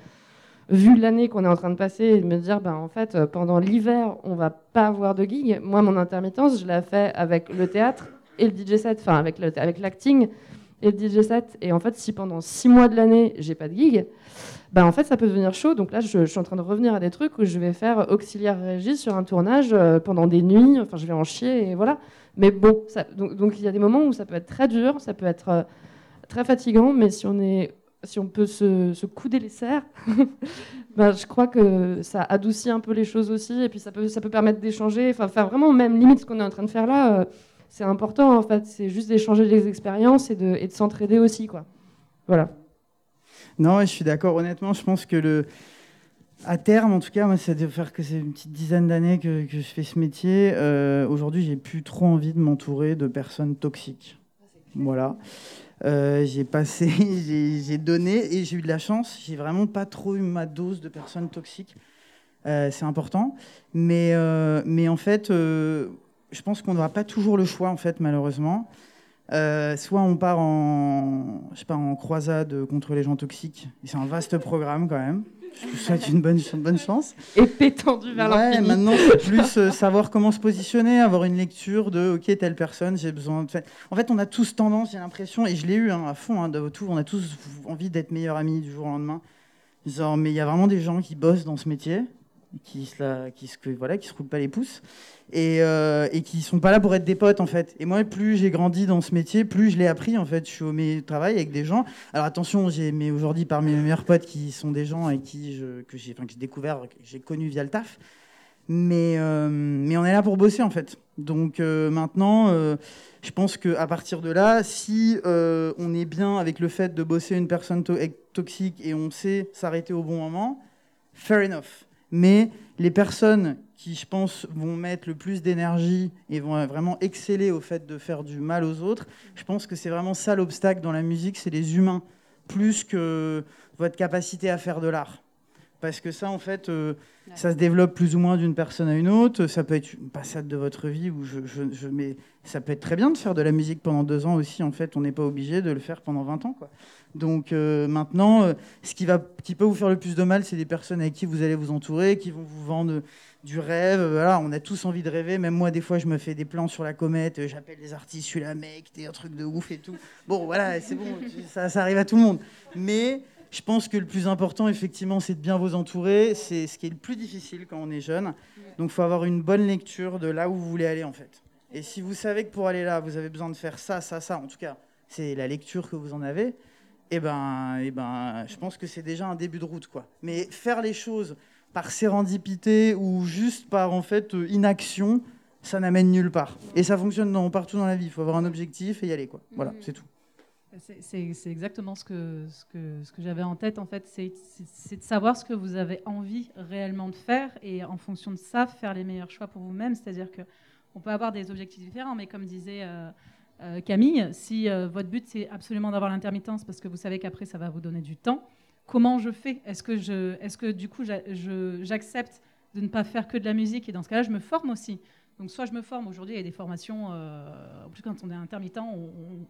vu l'année qu'on est en train de passer me dire, ben, en fait, pendant l'hiver, on va pas avoir de gig. Moi, mon intermittence, je l'ai fait avec le théâtre et le DJ set, enfin, avec l'acting et le DJ set. Et en fait, si pendant six mois de l'année, j'ai pas de gig, bah, en fait, ça peut devenir chaud. Donc là, je, suis en train de revenir à des trucs où je vais faire auxiliaire régie sur un tournage euh, pendant des nuits. Enfin, je vais en chier et voilà. Mais bon, donc, il y a des moments où ça peut être très dur, ça peut être euh, très fatigant, mais si on est si on peut se, se couder les serres, ben, je crois que ça adoucit un peu les choses aussi, et puis ça peut, ça peut permettre d'échanger, enfin faire vraiment même limite ce qu'on est en train de faire là, euh, c'est important en fait, c'est juste d'échanger les expériences et de, et de s'entraider aussi, quoi. Voilà. Non, je suis d'accord. Honnêtement, je pense que le, à terme, en tout cas, moi, ça doit faire que c'est une petite dizaine d'années que, je fais ce métier. Euh, aujourd'hui, j'ai plus trop envie de m'entourer de personnes toxiques. Voilà. Euh, j'ai passé, j'ai donné et j'ai eu de la chance. J'ai vraiment pas trop eu ma dose de personnes toxiques. Euh, c'est important. Mais, mais en fait, je pense qu'on n'aura pas toujours le choix, en fait, malheureusement. Euh, soit on part en, je sais pas, en croisade contre les gens toxiques. C'est un vaste programme quand même. Je vous souhaite une bonne, bonne chance. Épée tendue vers ouais, Maintenant, c'est plus euh, savoir comment se positionner, avoir une lecture de OK, telle personne, j'ai besoin de. En fait, on a tous tendance, j'ai l'impression, et je l'ai eu hein, à fond, hein, de tout, on a tous envie d'être meilleurs amis du jour au lendemain. Genre, mais il y a vraiment des gens qui bossent dans ce métier, qui se, la, voilà, qui se roulent pas les pouces et, euh, et qui sont pas là pour être des potes en fait. Et moi, plus j'ai grandi dans ce métier, plus je l'ai appris en fait. Je suis au travail avec des gens. Alors attention, j'ai aujourd'hui parmi mes meilleurs potes qui sont des gens avec qui que j'ai découvert, que j'ai connu via le taf. Mais, euh, on est là pour bosser en fait. Donc euh, maintenant, euh, je pense qu'à partir de là, si on est bien avec le fait de bosser une personne toxique et on sait s'arrêter au bon moment, fair enough. Mais les personnes qui, je pense, vont mettre le plus d'énergie et vont vraiment exceller au fait de faire du mal aux autres, je pense que c'est vraiment ça l'obstacle dans la musique, c'est les humains, plus que votre capacité à faire de l'art. Parce que ça, en fait, euh, ça se développe plus ou moins d'une personne à une autre. Ça peut être une passade de votre vie où je, je, mais ça peut être très bien de faire de la musique pendant deux ans aussi. En fait, on n'est pas obligé de le faire pendant 20 ans. Quoi. Donc euh, maintenant, euh, ce qui, va, qui peut vous faire le plus de mal, c'est des personnes avec qui vous allez vous entourer, qui vont vous vendre du rêve. Voilà, on a tous envie de rêver. Même moi, des fois, je me fais des plans sur la comète. J'appelle des artistes, je suis là, mec, t'es un truc de ouf et tout. Bon, voilà, c'est bon, ça, ça arrive à tout le monde. Mais je pense que le plus important, effectivement, c'est de bien vous entourer. C'est ce qui est le plus difficile quand on est jeune. Donc, il faut avoir une bonne lecture de là où vous voulez aller, en fait. Et si vous savez que pour aller là, vous avez besoin de faire ça, ça, ça, en tout cas, c'est la lecture que vous en avez, eh ben, eh ben, je pense que c'est déjà un début de route, quoi. Mais faire les choses par sérendipité ou juste par en fait inaction, ça n'amène nulle part. Et ça fonctionne dans, partout dans la vie. Il faut avoir un objectif et y aller, quoi. Voilà, c'est tout. C'est exactement ce que, j'avais en tête, en fait. C'est de savoir ce que vous avez envie réellement de faire et en fonction de ça, faire les meilleurs choix pour vous-même. C'est-à-dire qu'on peut avoir des objectifs différents, mais comme disait euh, euh, Camille, si euh, votre but c'est absolument d'avoir l'intermittence parce que vous savez qu'après ça va vous donner du temps, comment je fais? Est -ce que du coup j'accepte de ne pas faire que de la musique et dans ce cas-là je me forme aussi? Donc soit je me forme. Aujourd'hui, il y a des formations, euh, en plus quand on est intermittent,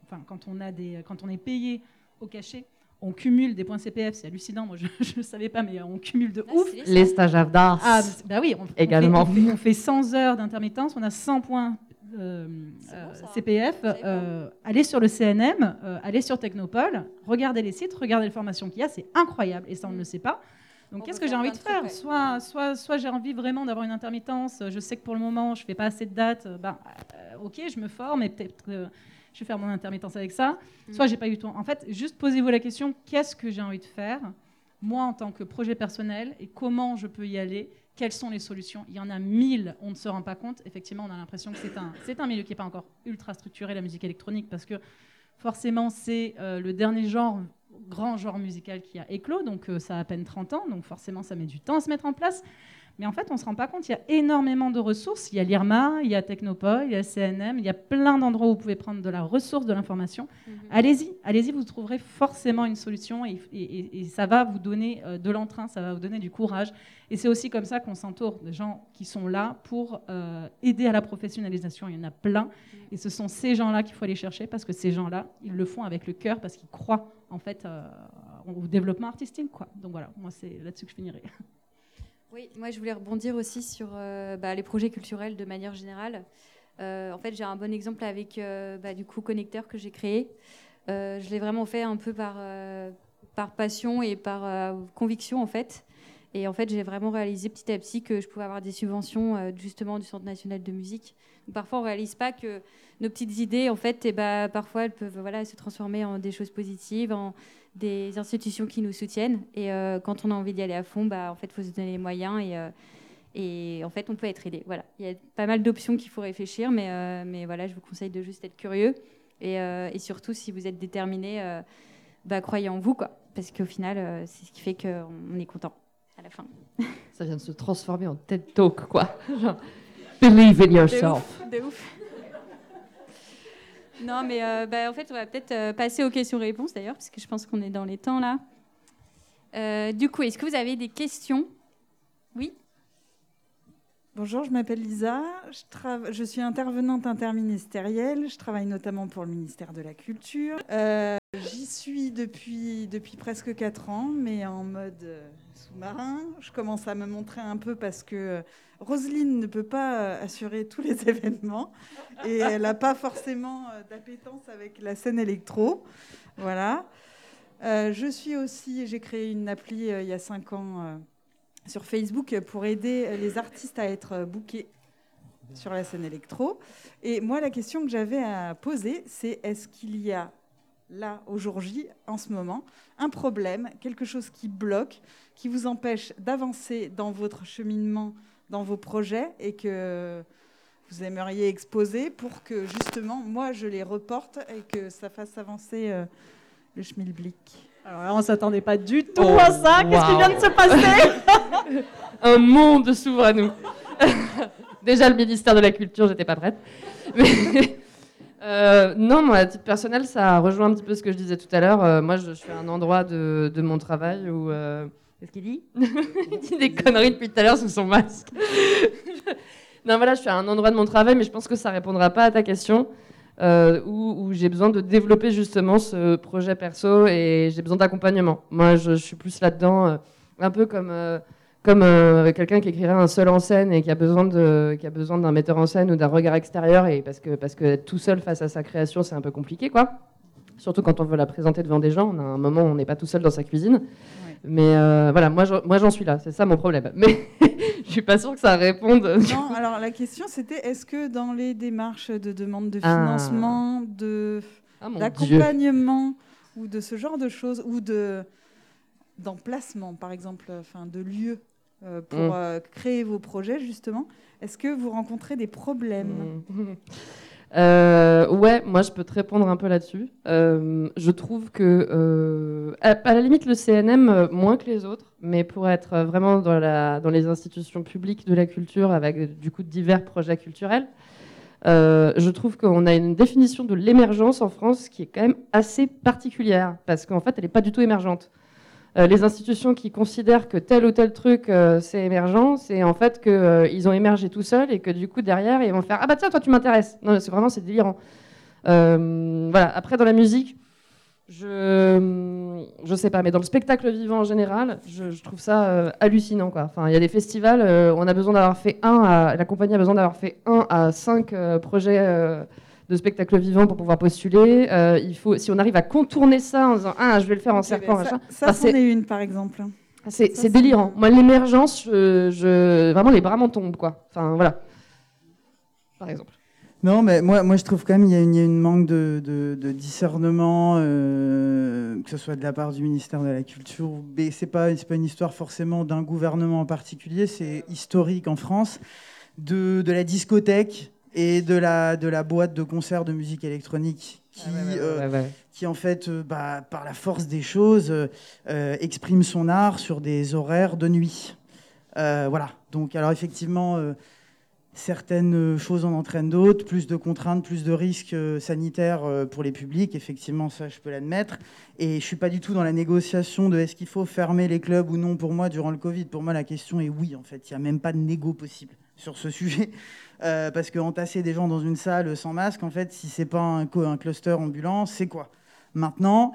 enfin quand on, a des, quand on est payé au cachet, on cumule des points CPF, c'est hallucinant, moi je ne savais pas, mais on cumule de ah, ouf. Les stagiaires d'art. Ah, bah oui, on, également. On fait, 100 heures d'intermittence, on a 100 points euh, euh, CPF, allez sur le CNM, allez sur Technopole, regardez les sites, regardez les formations qu'il y a, c'est incroyable, et ça on ne le sait pas. Donc, qu'est-ce que j'ai envie de faire Soit, soit, soit j'ai envie vraiment d'avoir une intermittence. Je sais que pour le moment, je fais pas assez de dates. Ben, euh, ok, je me forme et peut-être que je vais faire mon intermittence avec ça. Mm. Soit j'ai pas eu le temps. En fait, juste posez-vous la question qu'est-ce que j'ai envie de faire moi en tant que projet personnel et comment je peux y aller, quelles sont les solutions? Il y en a mille, on ne se rend pas compte. Effectivement, on a l'impression que c'est un, c'est un milieu qui n'est pas encore ultra structuré, la musique électronique, parce que forcément, c'est euh, le dernier genre, grand genre musical qui a éclos, donc euh, ça a à peine 30 ans, donc forcément, ça met du temps à se mettre en place. Mais en fait, on ne se rend pas compte, il y a énormément de ressources. Il y a l'IRMA, il y a Technopole, il y a CNM, il y a plein d'endroits où vous pouvez prendre de la ressource, de l'information. Allez-y, allez-y, vous trouverez forcément une solution et, et- et ça va vous donner euh, de l'entrain, ça va vous donner du courage. Et c'est aussi comme ça qu'on s'entoure de gens qui sont là pour euh, aider à la professionnalisation. Il y en a plein. Et ce sont ces gens-là qu'il faut aller chercher parce que ces gens-là, ils le font avec le cœur parce qu'ils croient en fait euh, au développement artistique. Quoi. Donc voilà, moi c'est là-dessus que je finirai. Oui, moi je voulais rebondir aussi sur euh, bah, les projets culturels de manière générale. Euh, en fait, j'ai un bon exemple avec bah, du coup Connecteur que j'ai créé. Je l'ai vraiment fait un peu par, par passion et par conviction en fait. Et en fait, j'ai vraiment réalisé petit à petit que je pouvais avoir des subventions justement du Centre national de musique. Parfois, on réalise pas que nos petites idées, en fait, et bah, parfois, elles peuvent voilà, se transformer en des choses positives, en des institutions qui nous soutiennent. Et euh, quand on a envie d'y aller à fond, bah, en fait, il faut se donner les moyens et, euh, et en fait, on peut être aidé. Voilà. Il y a pas mal d'options qu'il faut réfléchir, mais, euh, mais voilà, je vous conseille de juste être curieux et, et surtout, si vous êtes déterminé, bah, croyez en vous, quoi. Parce qu'au final, c'est ce qui fait qu'on est content à la fin. Ça vient de se transformer en TED Talk, quoi. Genre, believe in De yourself. ouf, de ouf. Non, mais euh, bah, en fait, on va peut-être euh, passer aux questions-réponses d'ailleurs, parce que je pense qu'on est dans les temps là. Euh, du coup, est-ce que vous avez des questions? Oui? Bonjour, je m'appelle Lisa, je, suis intervenante interministérielle, je travaille notamment pour le ministère de la Culture. Euh, J'y suis depuis, depuis presque 4 ans, mais en mode sous-marin. Je commence à me montrer un peu parce que euh, Roselyne ne peut pas euh, assurer tous les événements et elle n'a pas forcément euh, d'appétence avec la scène électro. Voilà. Je suis aussi, j'ai créé une appli il y a 5 ans. sur Facebook pour aider les artistes à être bookés sur la scène électro. Et moi, la question que j'avais à poser, c'est est-ce qu'il y a là, aujourd'hui, en ce moment, un problème, quelque chose qui bloque, qui vous empêche d'avancer dans votre cheminement, dans vos projets, et que vous aimeriez exposer pour que justement, moi, je les reporte et que ça fasse avancer euh, le schmilblick Alors là, on s'attendait pas du tout Oh, à ça. Qu'est-ce qui vient de se passer? Un monde s'ouvre à nous. Déjà, le ministère de la Culture, j'étais pas prête. Mais, euh, non, moi, à titre personnel, ça rejoint un petit peu ce que je disais tout à l'heure. Euh, moi, je suis à un endroit de, de mon travail où. euh, Qu'est-ce qu'il dit Il dit des conneries depuis tout à l'heure sous son masque. non, voilà, je suis à un endroit de mon travail, mais je pense que ça répondra pas à ta question. où, où j'ai besoin de développer justement ce projet perso et j'ai besoin d'accompagnement. Moi, je, je suis plus là-dedans, un peu comme, comme euh, quelqu'un qui écrirait un seul en scène et qui a besoin de, qui a besoin d'un metteur en scène ou d'un regard extérieur, et parce que parce que être tout seul face à sa création, c'est un peu compliqué, quoi. Surtout quand on veut la présenter devant des gens, on a un moment où on n'est pas tout seul dans sa cuisine. Mais euh, voilà, moi, j'en- moi j'en suis là, c'est ça mon problème. Mais je suis pas sûre que ça réponde. Non, alors la question c'était est-ce que dans les démarches de demande de Ah. financement, de Ah, d'accompagnement ou de ce genre de choses ou de d'emplacement par exemple, enfin de lieux euh, pour Mm. euh, créer vos projets justement, est-ce que vous rencontrez des problèmes? Euh, ouais, moi je peux te répondre un peu là-dessus. Euh, je trouve que, euh, à, à la limite, le CNM euh, moins que les autres, mais pour être euh, vraiment dans, la, dans les institutions publiques de la culture avec euh, du coup divers projets culturels, euh, je trouve qu'on a une définition de l'émergence en France qui est quand même assez particulière parce qu'en fait, elle n'est pas du tout émergente. Euh, les institutions qui considèrent que tel ou tel truc euh, c'est émergent, c'est en fait qu'ils ont émergé tout seuls et que du coup derrière ils vont faire ah bah tiens toi tu m'intéresses. Non c'est vraiment c'est délirant. Euh, voilà. Après dans la musique, je je sais pas, mais dans le spectacle vivant en général, je, trouve ça euh, hallucinant quoi. Enfin il y a des festivals, euh, on a besoin d'avoir fait un, la compagnie a besoin d'avoir fait un à cinq euh, projets. De spectacle vivant pour pouvoir postuler. Euh, il faut, si on arrive à contourner ça en disant ah je vais le faire en serpent, ça, ça Enfin, c'en est une par exemple. c'est Ça, c'est délirant. Moi, l'émergence, je, je- vraiment, les bras m'en tombent, quoi. Enfin, voilà. Par exemple. Non, mais moi, moi je trouve quand même qu'il y, a une- il y a une manque de, de- de discernement, euh, que ce soit de la part du ministère de la Culture. Mais c'est pas, c'est pas une histoire forcément d'un gouvernement en particulier, c'est historique en France, de, de la discothèque et de la, de la boîte de concert de musique électronique qui, euh, Ouais, ouais. qui en fait, euh, bah, par la force des choses, euh, euh, exprime son art sur des horaires de nuit. Euh, voilà. Donc, alors effectivement, euh, certaines choses en entraînent d'autres, plus de contraintes, plus de risques euh, sanitaires euh, pour les publics. Effectivement, ça, je peux l'admettre. Et je suis pas du tout dans la négociation de est-ce qu'il faut fermer les clubs ou non pour moi durant le Covid. Pour moi, la question est oui, en fait. Il n'y a même pas de négo possible sur ce sujet. Euh, parce que entasser des gens dans une salle sans masque, en fait, si c'est pas un, cluster ambulant, c'est quoi? Maintenant,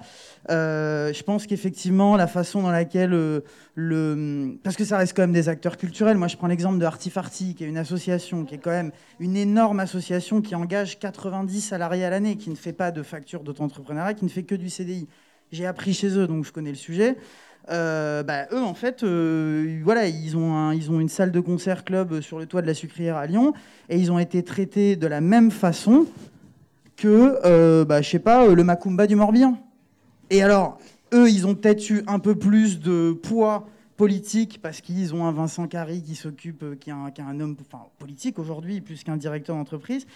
euh, je pense qu'effectivement, la façon dans laquelle euh, le. Parce que ça reste quand même des acteurs culturels. Moi, je prends l'exemple de Artifarty, qui est une association, qui est quand même une énorme association qui engage 90 salariés à l'année, qui ne fait pas de facture d'auto-entrepreneuriat, qui ne fait que du CDI. J'ai appris chez eux, donc je connais le sujet. Euh, bah, eux, en fait, euh, voilà, ils ont, ils ont une salle de concert club sur le toit de la Sucrière à Lyon, et ils ont été traités de la même façon que, euh, bah, je sais pas, euh, le Macumba du Morbihan. Et alors, eux, ils ont peut-être eu un peu plus de poids politique parce qu'ils ont un Vincent Carry qui s'occupe, qui est un, homme enfin, politique aujourd'hui, plus qu'un directeur d'entreprise.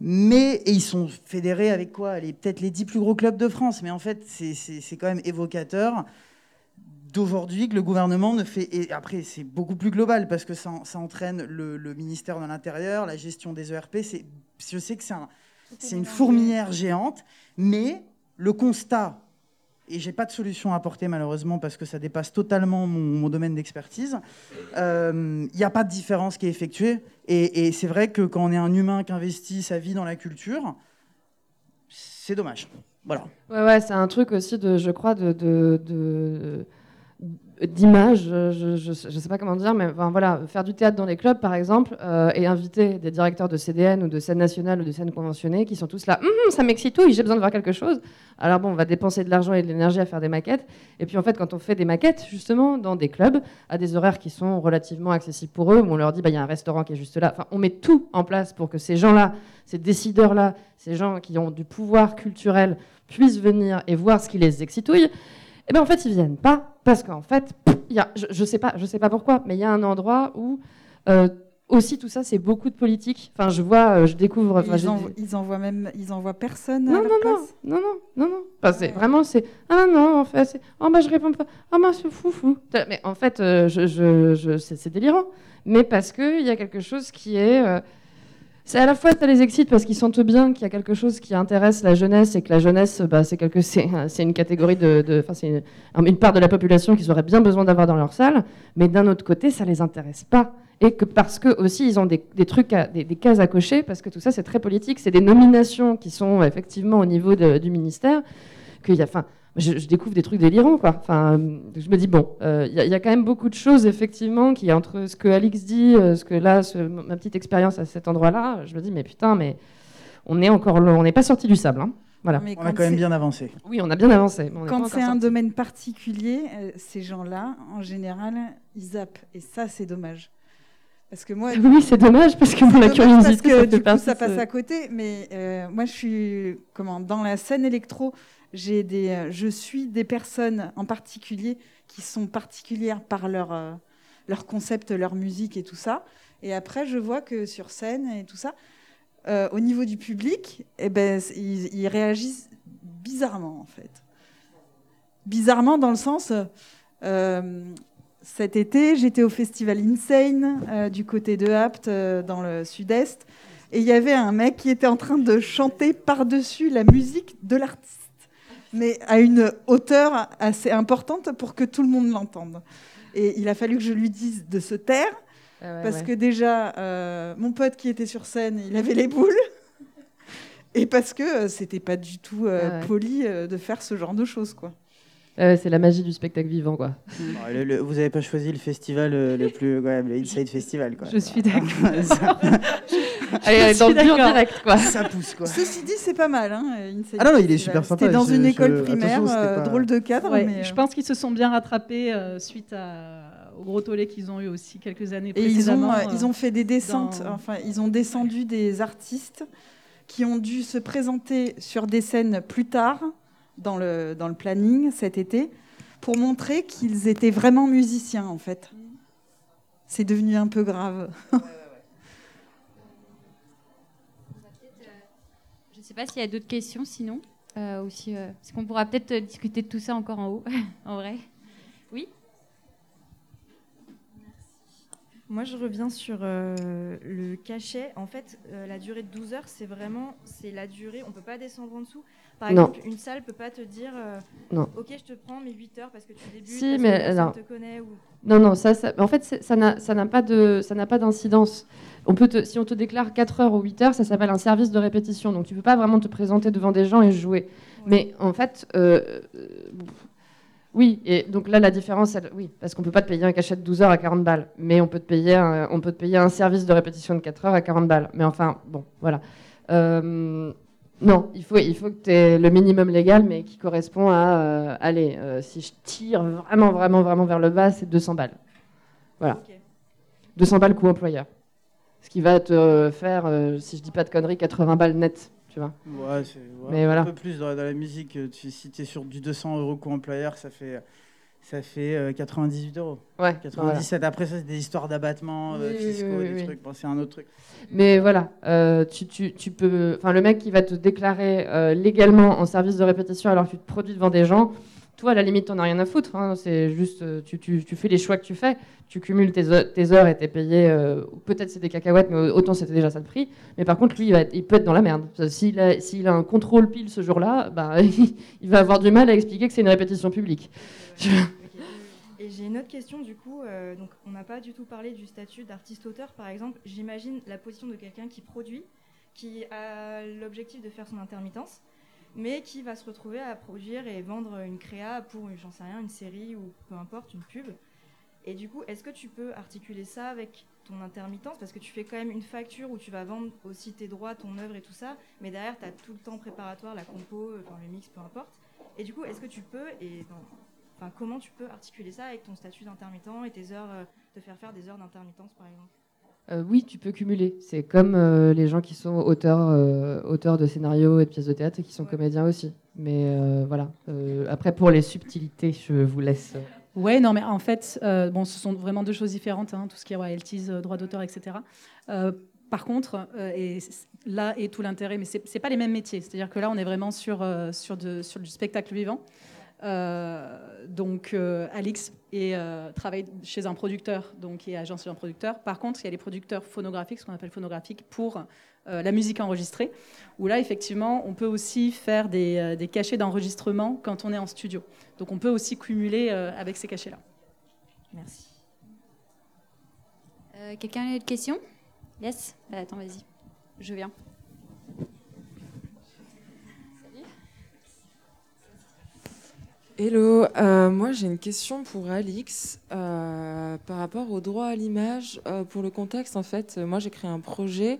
Mais et ils sont fédérés avec quoi? Peut-être les dix plus gros clubs de France. Mais en fait, c'est quand même évocateur d'aujourd'hui que le gouvernement ne fait. Et après, c'est beaucoup plus global parce que ça, ça entraîne le, le ministère de l'Intérieur, la gestion des ERP. C'est- Je sais que c'est un- c'est une fourmilière géante, mais le constat, et j'ai pas de solution à apporter malheureusement parce que ça dépasse totalement mon, mon domaine d'expertise, euh, il n'y a pas de différence qui est effectuée. Et, et c'est vrai que quand on est un humain qui investit sa vie dans la culture, c'est dommage. Voilà. Ouais, ouais, c'est un truc aussi, de, je crois, de, de, de- d'image, je, je sais pas comment dire, mais voilà, faire du théâtre dans les clubs, par exemple, euh, et inviter des directeurs de CDN ou de scène nationale ou de scène conventionnée qui sont tous là, Hum, ça m'excite, oui, j'ai besoin de voir quelque chose. Alors bon, on va dépenser de l'argent et de l'énergie à faire des maquettes. Et puis en fait, quand on fait des maquettes, justement, dans des clubs, à des horaires qui sont relativement accessibles pour eux, où on leur dit, bah, il y a un restaurant qui est juste là, enfin, on met tout en place pour que ces gens-là, ces décideurs-là, ces gens qui ont du pouvoir culturel, puissent venir et voir ce qui les excitouille. Et bien en fait, ils viennent pas parce qu'en fait, y a, je, je sais pas, je sais pas pourquoi, mais il y a un endroit où euh, aussi tout ça, c'est beaucoup de politique. Enfin, je vois, euh, je découvre. enfin, ils, envoient, ils envoient même, ils envoient personne non, à leur non, non, place? non, non, non, non. Enfin, c'est vraiment, c'est ah non, en fait, c'est oh bah je réponds pas, ah bah c'est fou fou. Mais en fait, euh, je, je, je- c'est c'est délirant. Mais parce que il y a quelque chose qui est, euh, c'est à la fois ça les excite parce qu'ils sentent bien qu'il y a quelque chose qui intéresse la jeunesse et que la jeunesse, bah, c'est quelque, c'est, une catégorie de, c'est une, une part de la population qu'ils auraient bien besoin d'avoir dans leur salle. Mais d'un autre côté, ça les intéresse pas. Et que parce que aussi ils ont des, trucs, à- des, cases à cocher, parce que tout ça c'est très politique, c'est des nominations qui sont effectivement au niveau du ministère. Qu'il y a, enfin, je, je découvre des trucs délirants quoi. Enfin, euh, je me dis bon, euh, il y, a- il y a quand même beaucoup de choses effectivement qui entre ce que Alix dit, euh, ce que là, ce- ma petite expérience à cet endroit-là, je me dis mais putain, mais on est encore, on n'est pas sorti du sable. hein. Voilà. Mais On a quand même bien avancé. Oui, on a bien avancé. mais on Quand c'est un sorti. domaine particulier, euh, ces gens-là, en général, ils zappent. Et ça, c'est dommage. Parce que moi, Oui, c'est dommage parce que moi, la curiosité, parce que ça du coup, ça passe à côté. Mais euh, moi, je suis comment dans la scène électro. J'ai des, euh, je suis des personnes en particulier qui sont particulières par leur euh, leur concept, leur musique et tout ça. Et après, je vois que sur scène et tout ça, euh, au niveau du public, eh ben, ils, réagissent bizarrement en fait. Bizarrement dans le sens. cet été, j'étais au festival Insane du côté de Apt, dans le sud-est, et il y avait un mec qui était en train de chanter par-dessus la musique de l'artiste, mais à une hauteur assez importante pour que tout le monde l'entende. Et il a fallu que je lui dise de se taire, Ah ouais, parce ouais. que déjà, euh, mon pote qui était sur scène, il avait les boules. Et parce que euh, c'était pas du tout euh, Ah ouais. poli euh, de faire ce genre de choses, quoi. Ah ouais, c'est la magie du spectacle vivant, quoi. Bon, le- le- vous n'avez pas choisi le festival euh, le plus, ouais, le Inside Festival. Quoi. Je suis d'accord. Allez, allez, dans le dur direct, quoi. ça pousse quoi. Ceci dit, c'est pas mal. Hein, Ah non, non, il est super sympa. C'était dans Je- une école primaire, euh, drôle de cadre. Ouais, mais, je euh, pense qu'ils se sont bien rattrapés euh, suite à- au gros tollé qu'ils ont eu aussi quelques années Et ils ont, précédemment. euh, ils ont fait des descentes, dans- enfin, ils ont descendu des artistes qui ont dû se présenter sur des scènes plus tard dans le, dans le planning cet été pour montrer qu'ils étaient vraiment musiciens en fait. C'est devenu un peu grave. pas s'il y a d'autres questions sinon. Euh, aussi, euh, parce qu'on pourra peut-être euh, discuter de tout ça encore en haut, en vrai. Oui? Moi, je reviens sur euh, le cachet. En fait, euh, la durée de 12 heures, c'est vraiment c'est la durée. On peut pas descendre en dessous. Par Non. exemple, une salle peut pas te dire euh, Non. Ok, je te prends mes 8 heures parce que tu débutes, Si, parce mais que personne te connaît. Ou... Non, non, ça, ça- en fait, ça n'a pas de- ça n'a pas d'incidence. On peut te- si on te déclare 4 heures ou 8 heures, ça s'appelle un service de répétition. Donc, tu peux pas vraiment te présenter devant des gens et jouer. Mais en fait, euh, oui, et donc là, la différence, elle- oui, parce qu'on peut pas te payer un cachet de 12 heures à 40 balles, mais on peut te payer un, on peut te payer un service de répétition de 4 heures à 40 balles. Mais enfin, bon, voilà. Euh, non, il faut, il faut que tu aies le minimum légal, mais qui correspond à, euh, allez, euh, si je tire vraiment, vraiment, vraiment vers le bas, c'est 200 balles. Voilà. Ok. 200 balles coût employeur. Ce qui va te faire, euh, si je dis pas de conneries, 80 balles net, tu vois. Ouais, c'est ouais, un voilà. peu plus dans, dans la musique. Tu, si tu es sur du 200 euros coût employeur, ça fait, ça fait euh, 98 euros. Ouais. 97. Après, ça, c'est des histoires d'abattement euh, Oui, fiscaux, oui, des trucs. Bon, c'est un autre truc. Mais voilà, euh, tu, tu, tu peux. Enfin, le mec qui va te déclarer euh, légalement en service de répétition alors que tu te produis devant des gens, toi, à la limite, t'en as rien à foutre. hein, c'est juste, euh, tu, fais les choix que tu fais. Tu cumules tes, heures- tes heures et t'es payé. euh, Peut-être c'est des cacahuètes, mais autant c'était déjà ça le prix. Mais par contre, lui, il, va être- il peut être dans la merde. S'il a, a un contrôle pile ce jour-là, bah, il va avoir du mal à expliquer que c'est une répétition publique. Et j'ai une autre question du coup. euh, donc, on n'a pas du tout parlé du statut d'artiste-auteur, par exemple. J'imagine la position de quelqu'un qui produit, qui a l'objectif de faire son intermittence, mais qui va se retrouver à produire et vendre une créa pour, j'en sais rien, une série ou peu importe, une pub. Et du coup, est-ce que tu peux articuler ça avec ton intermittence? Parce que tu fais quand même une facture où tu vas vendre aussi tes droits, ton œuvre et tout ça, mais derrière, tu as tout le temps préparatoire, la compo, enfin, le mix, peu importe. Et du coup, est-ce que tu peux, et dans- enfin, comment tu peux articuler ça avec ton statut d'intermittent et tes heures, euh, te faire faire des heures d'intermittence par exemple? Euh, oui, tu peux cumuler. C'est comme euh, les gens qui sont auteurs, euh, auteurs de scénarios et de pièces de théâtre et qui sont Ouais. comédiens aussi. Mais euh, voilà. Euh, après, pour les subtilités, je vous laisse. Ouais, non, mais en fait, euh, bon, ce sont vraiment deux choses différentes, hein, tout ce qui est royalties, euh, droits d'auteur, etc. Euh, par contre, euh, et là est tout l'intérêt, mais c'est c'est pas les mêmes métiers. C'est-à-dire que là, on est vraiment sur, euh, sur, de- sur du spectacle vivant. Euh, donc, euh, Alix euh, travaille chez un producteur, donc qui est agencé un producteur. Par contre, il y a les producteurs phonographiques, ce qu'on appelle phonographiques, pour euh, la musique enregistrée, où là, effectivement, on peut aussi faire des, des cachets d'enregistrement quand on est en studio. Donc, on peut aussi cumuler avec ces cachets-là. Merci. Quelqu'un a une question? Yes? Attends, vas-y. Je viens. Hello, euh, moi j'ai une question pour Alix euh, par rapport au droit à l'image. Euh, pour le contexte, en fait, moi j'ai créé un projet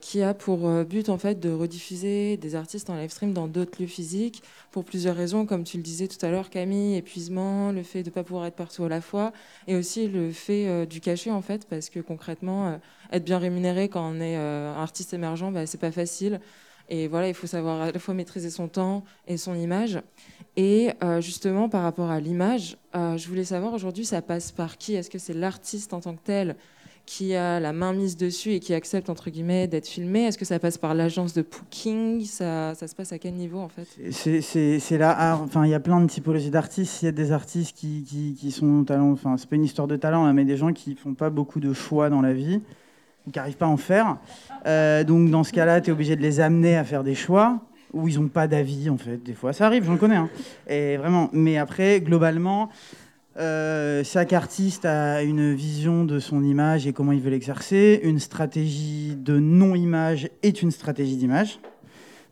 qui a pour but en fait de rediffuser des artistes en live stream dans d'autres lieux physiques pour plusieurs raisons, comme tu le disais tout à l'heure, Camille, épuisement, le fait de ne pas pouvoir être partout à la fois, et aussi le fait du cachet en fait, parce que concrètement, être bien rémunéré quand on est artiste émergent, bah, c'est pas facile. Et voilà, il faut savoir à la fois maîtriser son temps et son image. Et euh, justement, par rapport à l'image, euh, je voulais savoir aujourd'hui, ça passe par qui? Est-ce que c'est l'artiste en tant que tel qui a la main mise dessus et qui accepte, entre guillemets, d'être filmé? Est-ce que ça passe par l'agence de booking ça, ça se passe à quel niveau, en fait? C'est- là, enfin, il y a plein de typologies d'artistes. Il y a des artistes qui, qui, qui sont talents, enfin, c'est pas une histoire de talent, hein, mais des gens qui font pas beaucoup de choix dans la vie, qui n'arrivent pas à en faire. Euh, donc, dans ce cas-là, tu es obligé de les amener à faire des choix où ils n'ont pas d'avis, en fait. Des fois, ça arrive, j'en connais. hein. Et vraiment, mais après, globalement, euh, chaque artiste a une vision de son image et comment il veut l'exercer. Une stratégie de non-image est une stratégie d'image.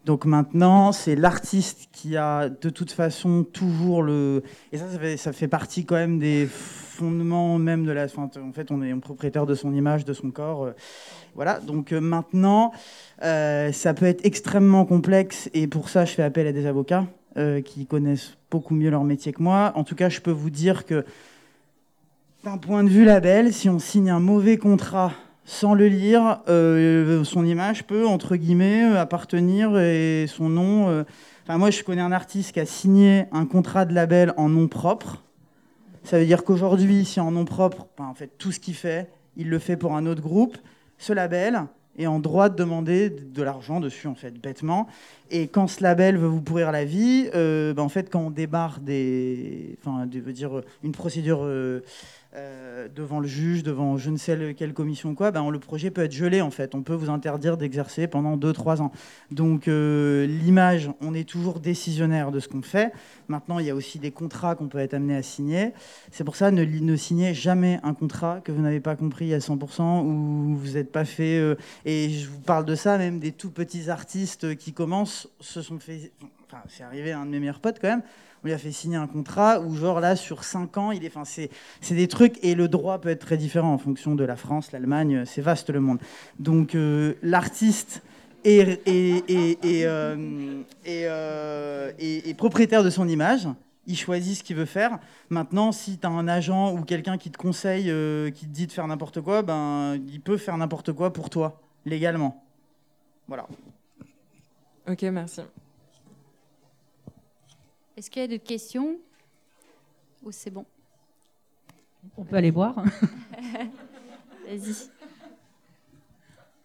Donc maintenant, c'est l'artiste qui a de toute façon toujours le... Et ça, ça fait, ça fait partie quand même des fondements même de la... en fait, on est propriétaire de son image, de son corps. euh, Voilà, donc euh, maintenant, euh, ça peut être extrêmement complexe et pour ça, je fais appel à des avocats qui connaissent beaucoup mieux leur métier que moi. En tout cas, je peux vous dire que d'un point de vue label, si on signe un mauvais contrat sans le lire, son image peut, entre guillemets, appartenir et son nom. Enfin, moi, je connais un artiste qui a signé un contrat de label en nom propre. Ça veut dire qu'aujourd'hui, si en nom propre, ben, en fait, tout ce qu'il fait, il le fait pour un autre groupe. Ce label est en droit de demander de l'argent dessus, en fait, bêtement. Et quand ce label veut vous pourrir la vie, euh, ben, en fait, quand on débarre des, enfin, veut dire euh, une procédure euh, euh, devant le juge, devant je ne sais le- quelle commission ou quoi, ben, le projet peut être gelé en fait. On peut vous interdire d'exercer pendant 2-3 ans. Donc euh, l'image, on est toujours décisionnaire de ce qu'on fait. Maintenant, il y a aussi des contrats qu'on peut être amené à signer. C'est pour ça ne signez jamais un contrat que vous n'avez pas compris à 100% ou vous n'êtes pas fait. euh, et je vous parle de ça, même des tout petits artistes qui commencent se sont fait. Enfin, c'est arrivé à un de mes meilleurs potes quand même. On lui a fait signer un contrat où, genre, là, sur 5 ans, il est. Enfin, c'est, c'est des trucs. Et le droit peut être très différent en fonction de la France, l'Allemagne. C'est vaste le monde. Donc, euh, l'artiste est, est, euh, est, euh, est- propriétaire de son image. Il choisit ce qu'il veut faire. Maintenant, si tu as un agent ou quelqu'un qui te conseille, euh, qui te dit de faire n'importe quoi, ben, il peut faire n'importe quoi pour toi, légalement. Voilà. Ok, merci. Est-ce qu'il y a d'autres questions Ou c'est bon On peut aller boire. Vas-y.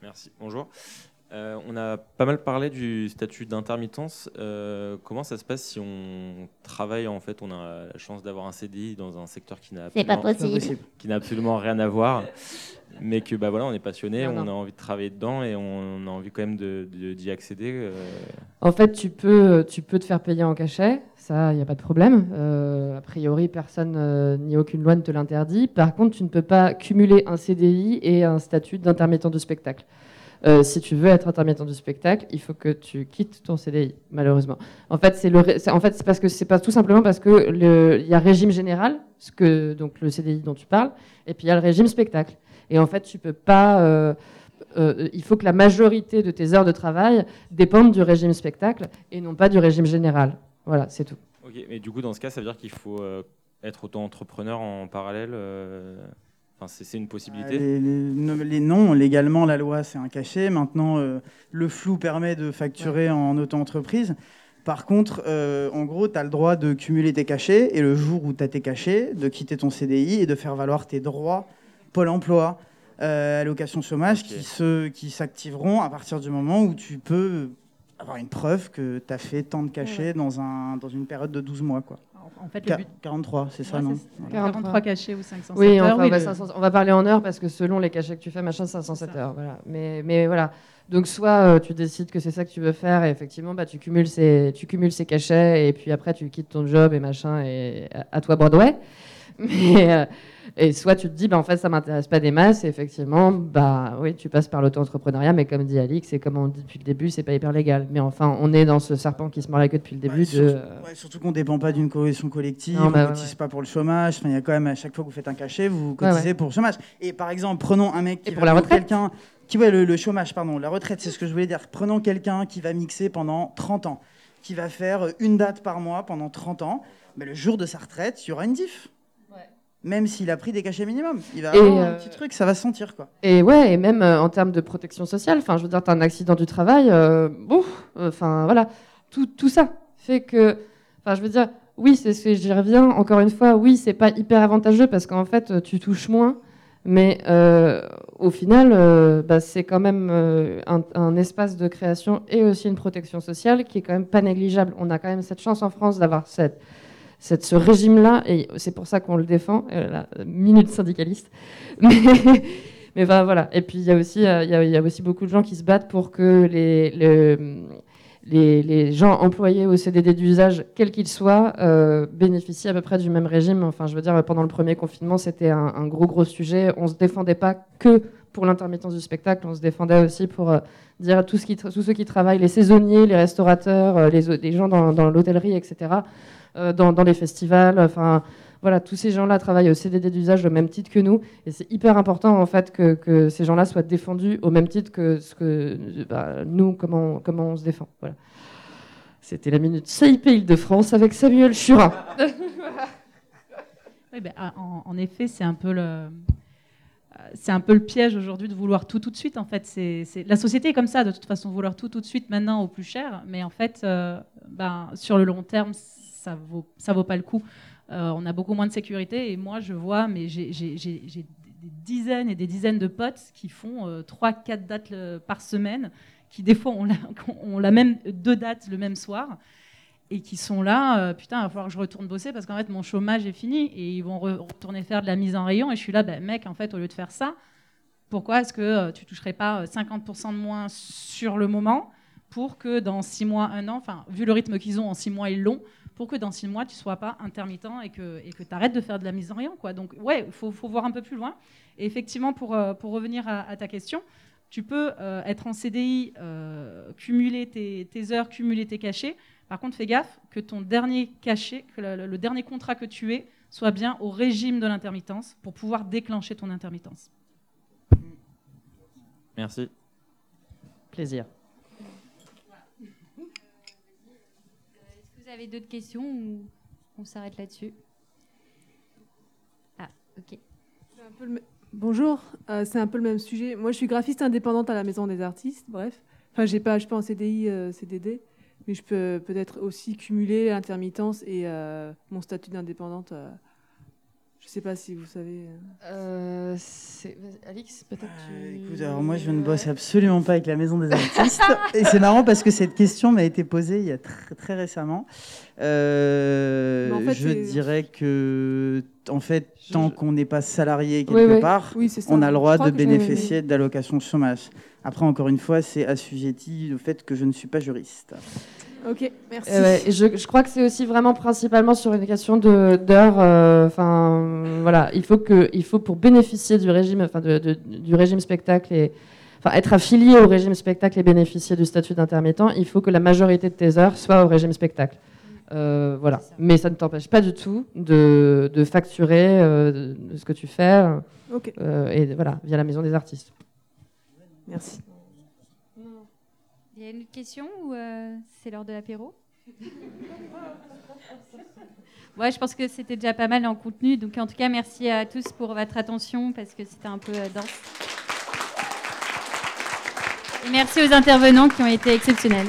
Merci. Bonjour. Euh, on a pas mal parlé du statut d'intermittence. Euh, comment ça se passe si on travaille en fait, on a la chance d'avoir un CDI dans un secteur qui n'a absolument, qui n'a absolument rien à voir, mais que bah voilà, on est passionné, Non, on non. a envie de travailler dedans et on a envie quand même de- de- d'y accéder. euh. En fait, tu peux, tu peux te faire payer en cachet, ça, il n'y a pas de problème. Euh, a priori, personne euh, ni aucune loi ne te l'interdit. Par contre, tu ne peux pas cumuler un CDI et un statut d'intermittent du spectacle. Euh, si tu veux être intermittent du spectacle, il faut que tu quittes ton CDI, malheureusement. En fait, c'est parce que c'est pas tout simplement parce que il y a régime général, ce que donc le CDI dont tu parles, et puis il y a le régime spectacle. Et en fait, tu peux pas. euh, euh, il faut que la majorité de tes heures de travail dépendent du régime spectacle et non pas du régime général. Voilà, c'est tout. Ok, mais du coup, dans ce cas, ça veut dire qu'il faut être auto-entrepreneur en parallèle. Euh, Enfin, c'est une possibilité. Les, les- les noms, légalement, la loi, c'est un cachet. Maintenant, euh, le flou permet de facturer en auto-entreprise. Par contre, euh, en gros, tu as le droit de cumuler tes cachets et le jour où tu as tes cachets, de quitter ton CDI et de faire valoir tes droits Pôle emploi, euh, allocation chômage, qui, se, qui s'activeront à partir du moment où tu peux avoir une preuve que tu as fait tant de cachets dans, un, dans une période de 12 mois. Quoi. En fait, le Qua- but- 43, c'est ça, Ouais, non c'est- Voilà. 43 cachets ou 507 Oui, heures. enfin, oui, bah, le- 500 on va parler en heures parce que selon les cachets que tu fais, machin, 507 heures. Voilà. Mais, mais voilà. Donc, soit euh, tu décides que c'est ça que tu veux faire et effectivement, bah, tu, cumules ces, tu cumules ces cachets et puis après, tu quittes ton job et machin et à, à toi Broadway. Mais, euh, et soit tu te dis, bah, en fait, ça m'intéresse pas des masses et effectivement, bah, oui, tu passes par l'auto-entrepreneuriat, mais comme dit Alix, c'est comme on dit depuis le début, c'est pas hyper légal. Mais enfin, on est dans ce serpent qui se mord la queue depuis le début. Ouais, de, surtout, ouais, surtout qu'on ne dépend pas d'une cohésion collective, Non, on bah, ne ouais, cotise pas pour le chômage. Il y a quand même, à chaque fois que vous faites un cachet, vous cotisez pour le chômage. Et par exemple, prenons un mec qui Et pour la retraite quelqu'un qui ouais, le, le chômage, pardon, la retraite, c'est ce que je voulais dire. Prenons quelqu'un qui va mixer pendant 30 ans, qui va faire une date par mois pendant 30 ans. Mais le jour de sa retraite, il y aura une diff. Même s'il a pris des cachets minimum, il va Et, avoir un euh, petit truc, ça va se sentir quoi. Et ouais, et même euh, en termes de protection sociale, enfin, je veux dire, tu as un accident du travail, euh, bon, enfin, voilà, tout, tout ça fait que, enfin, je veux dire, oui, c'est ce j'y reviens, encore une fois, oui, c'est pas hyper avantageux parce qu'en fait, euh, tu touches moins, mais euh, au final, euh, bah, c'est quand même euh, un, un espace de création et aussi une protection sociale qui est quand même pas négligeable. On a quand même cette chance en France d'avoir cette, cette, ce régime-là, et c'est pour ça qu'on le défend, euh, minute syndicaliste. Mais, mais enfin, voilà. Et puis il y, a aussi, euh, y, a, aussi beaucoup de gens qui se battent pour que les, le- les, les gens employés au CDD d'usage, quels qu'ils soient, euh, bénéficient à peu près du même régime. Enfin, je veux dire, pendant le premier confinement, c'était un, gros, gros sujet. On ne se défendait pas que pour l'intermittence du spectacle, on se défendait aussi pour euh, dire à tous, ceux qui travaillent, les saisonniers, les restaurateurs, les, les gens dans, dans l'hôtellerie, etc., dans, dans les festivals, enfin voilà, tous ces gens-là travaillent au CDD d'usage au même titre que nous, et c'est hyper important en fait que, ces gens-là soient défendus au même titre que ce que bah, nous, comment, comment on se défend. Voilà. C'était la minute CIP Île-de-France avec Samuel Churin. Ben, ah, en, en effet, c'est un peu le. c'est un peu le piège aujourd'hui de vouloir tout tout de suite. En fait, c'est la société est comme ça de toute façon, vouloir tout tout de suite maintenant au plus cher. Mais en fait, euh, ben, sur le long terme, ça vaut vaut pas le coup. Euh, on a beaucoup moins de sécurité et moi je vois, mais j'ai des dizaines et des dizaines de potes qui font 3-4 dates par semaine, qui des fois ont la, même deux dates le même soir et qui sont là, euh, putain, il va falloir que je retourne bosser parce qu'en fait, mon chômage est fini et ils vont retourner faire de la mise en rayon. Et je suis là, ben, mec, en fait, au lieu de faire ça, pourquoi est-ce que euh, tu toucherais pas 50% euh, de moins sur le moment? Pour que dans 6 mois, 1 an, enfin, vu le rythme qu'ils ont en 6 mois, ils l'ont, pour que dans 6 mois, tu sois pas intermittent et que et que tu arrêtes de faire de la mise en rayon. Quoi. Donc, ouais, il faut, faut, voir un peu plus loin. Et effectivement, pour, pour revenir à, ta question, tu peux être en CDI, cumuler tes, tes heures, cumuler tes cachets par contre, fais gaffe que ton dernier cachet, que le, dernier contrat que tu aies, soit bien au régime de l'intermittence pour pouvoir déclencher ton intermittence. Merci. Plaisir. Est-ce que vous avez d'autres questions ou on s'arrête là-dessus Ah, ok. Bonjour, euh, c'est un peu le même sujet. Moi, je suis graphiste indépendante à la Maison des Artistes, bref. Enfin, j'ai pas, je suis pas en CDI, euh, CDD mais je peux peut-être aussi cumuler l'intermittence et euh, mon statut d'indépendante. Euh, je ne sais pas si vous savez. Euh, Alix, peut-être Écoute, alors moi, je ne bosse absolument pas avec la Maison des Artistes. et c'est marrant parce que cette question m'a été posée il y a très, très récemment. je dirais que, en fait, tant qu'on n'est pas salarié quelque part, on a le droit de bénéficier d'allocations chômage. Après, encore une fois, c'est assujetti au fait que je ne suis pas juriste. Ok, merci. je, crois que c'est aussi vraiment principalement sur une question d'heures. Euh, enfin, voilà, il faut que, il faut pour bénéficier du régime, enfin, du régime spectacle et enfin, être affilié au régime spectacle et bénéficier du statut d'intermittent, il faut que la majorité de tes heures soient au régime spectacle. Euh, voilà. Mais ça ne t'empêche pas du tout de, facturer euh, ce que tu fais. et voilà, via la maison des artistes. Merci. Y a une autre question ou euh, c'est l'heure de l'apéro? Ouais, je pense que c'était déjà pas mal en contenu. Donc, en tout cas, merci à tous pour votre attention parce que c'était un peu euh, dense. Et merci aux intervenants qui ont été exceptionnels.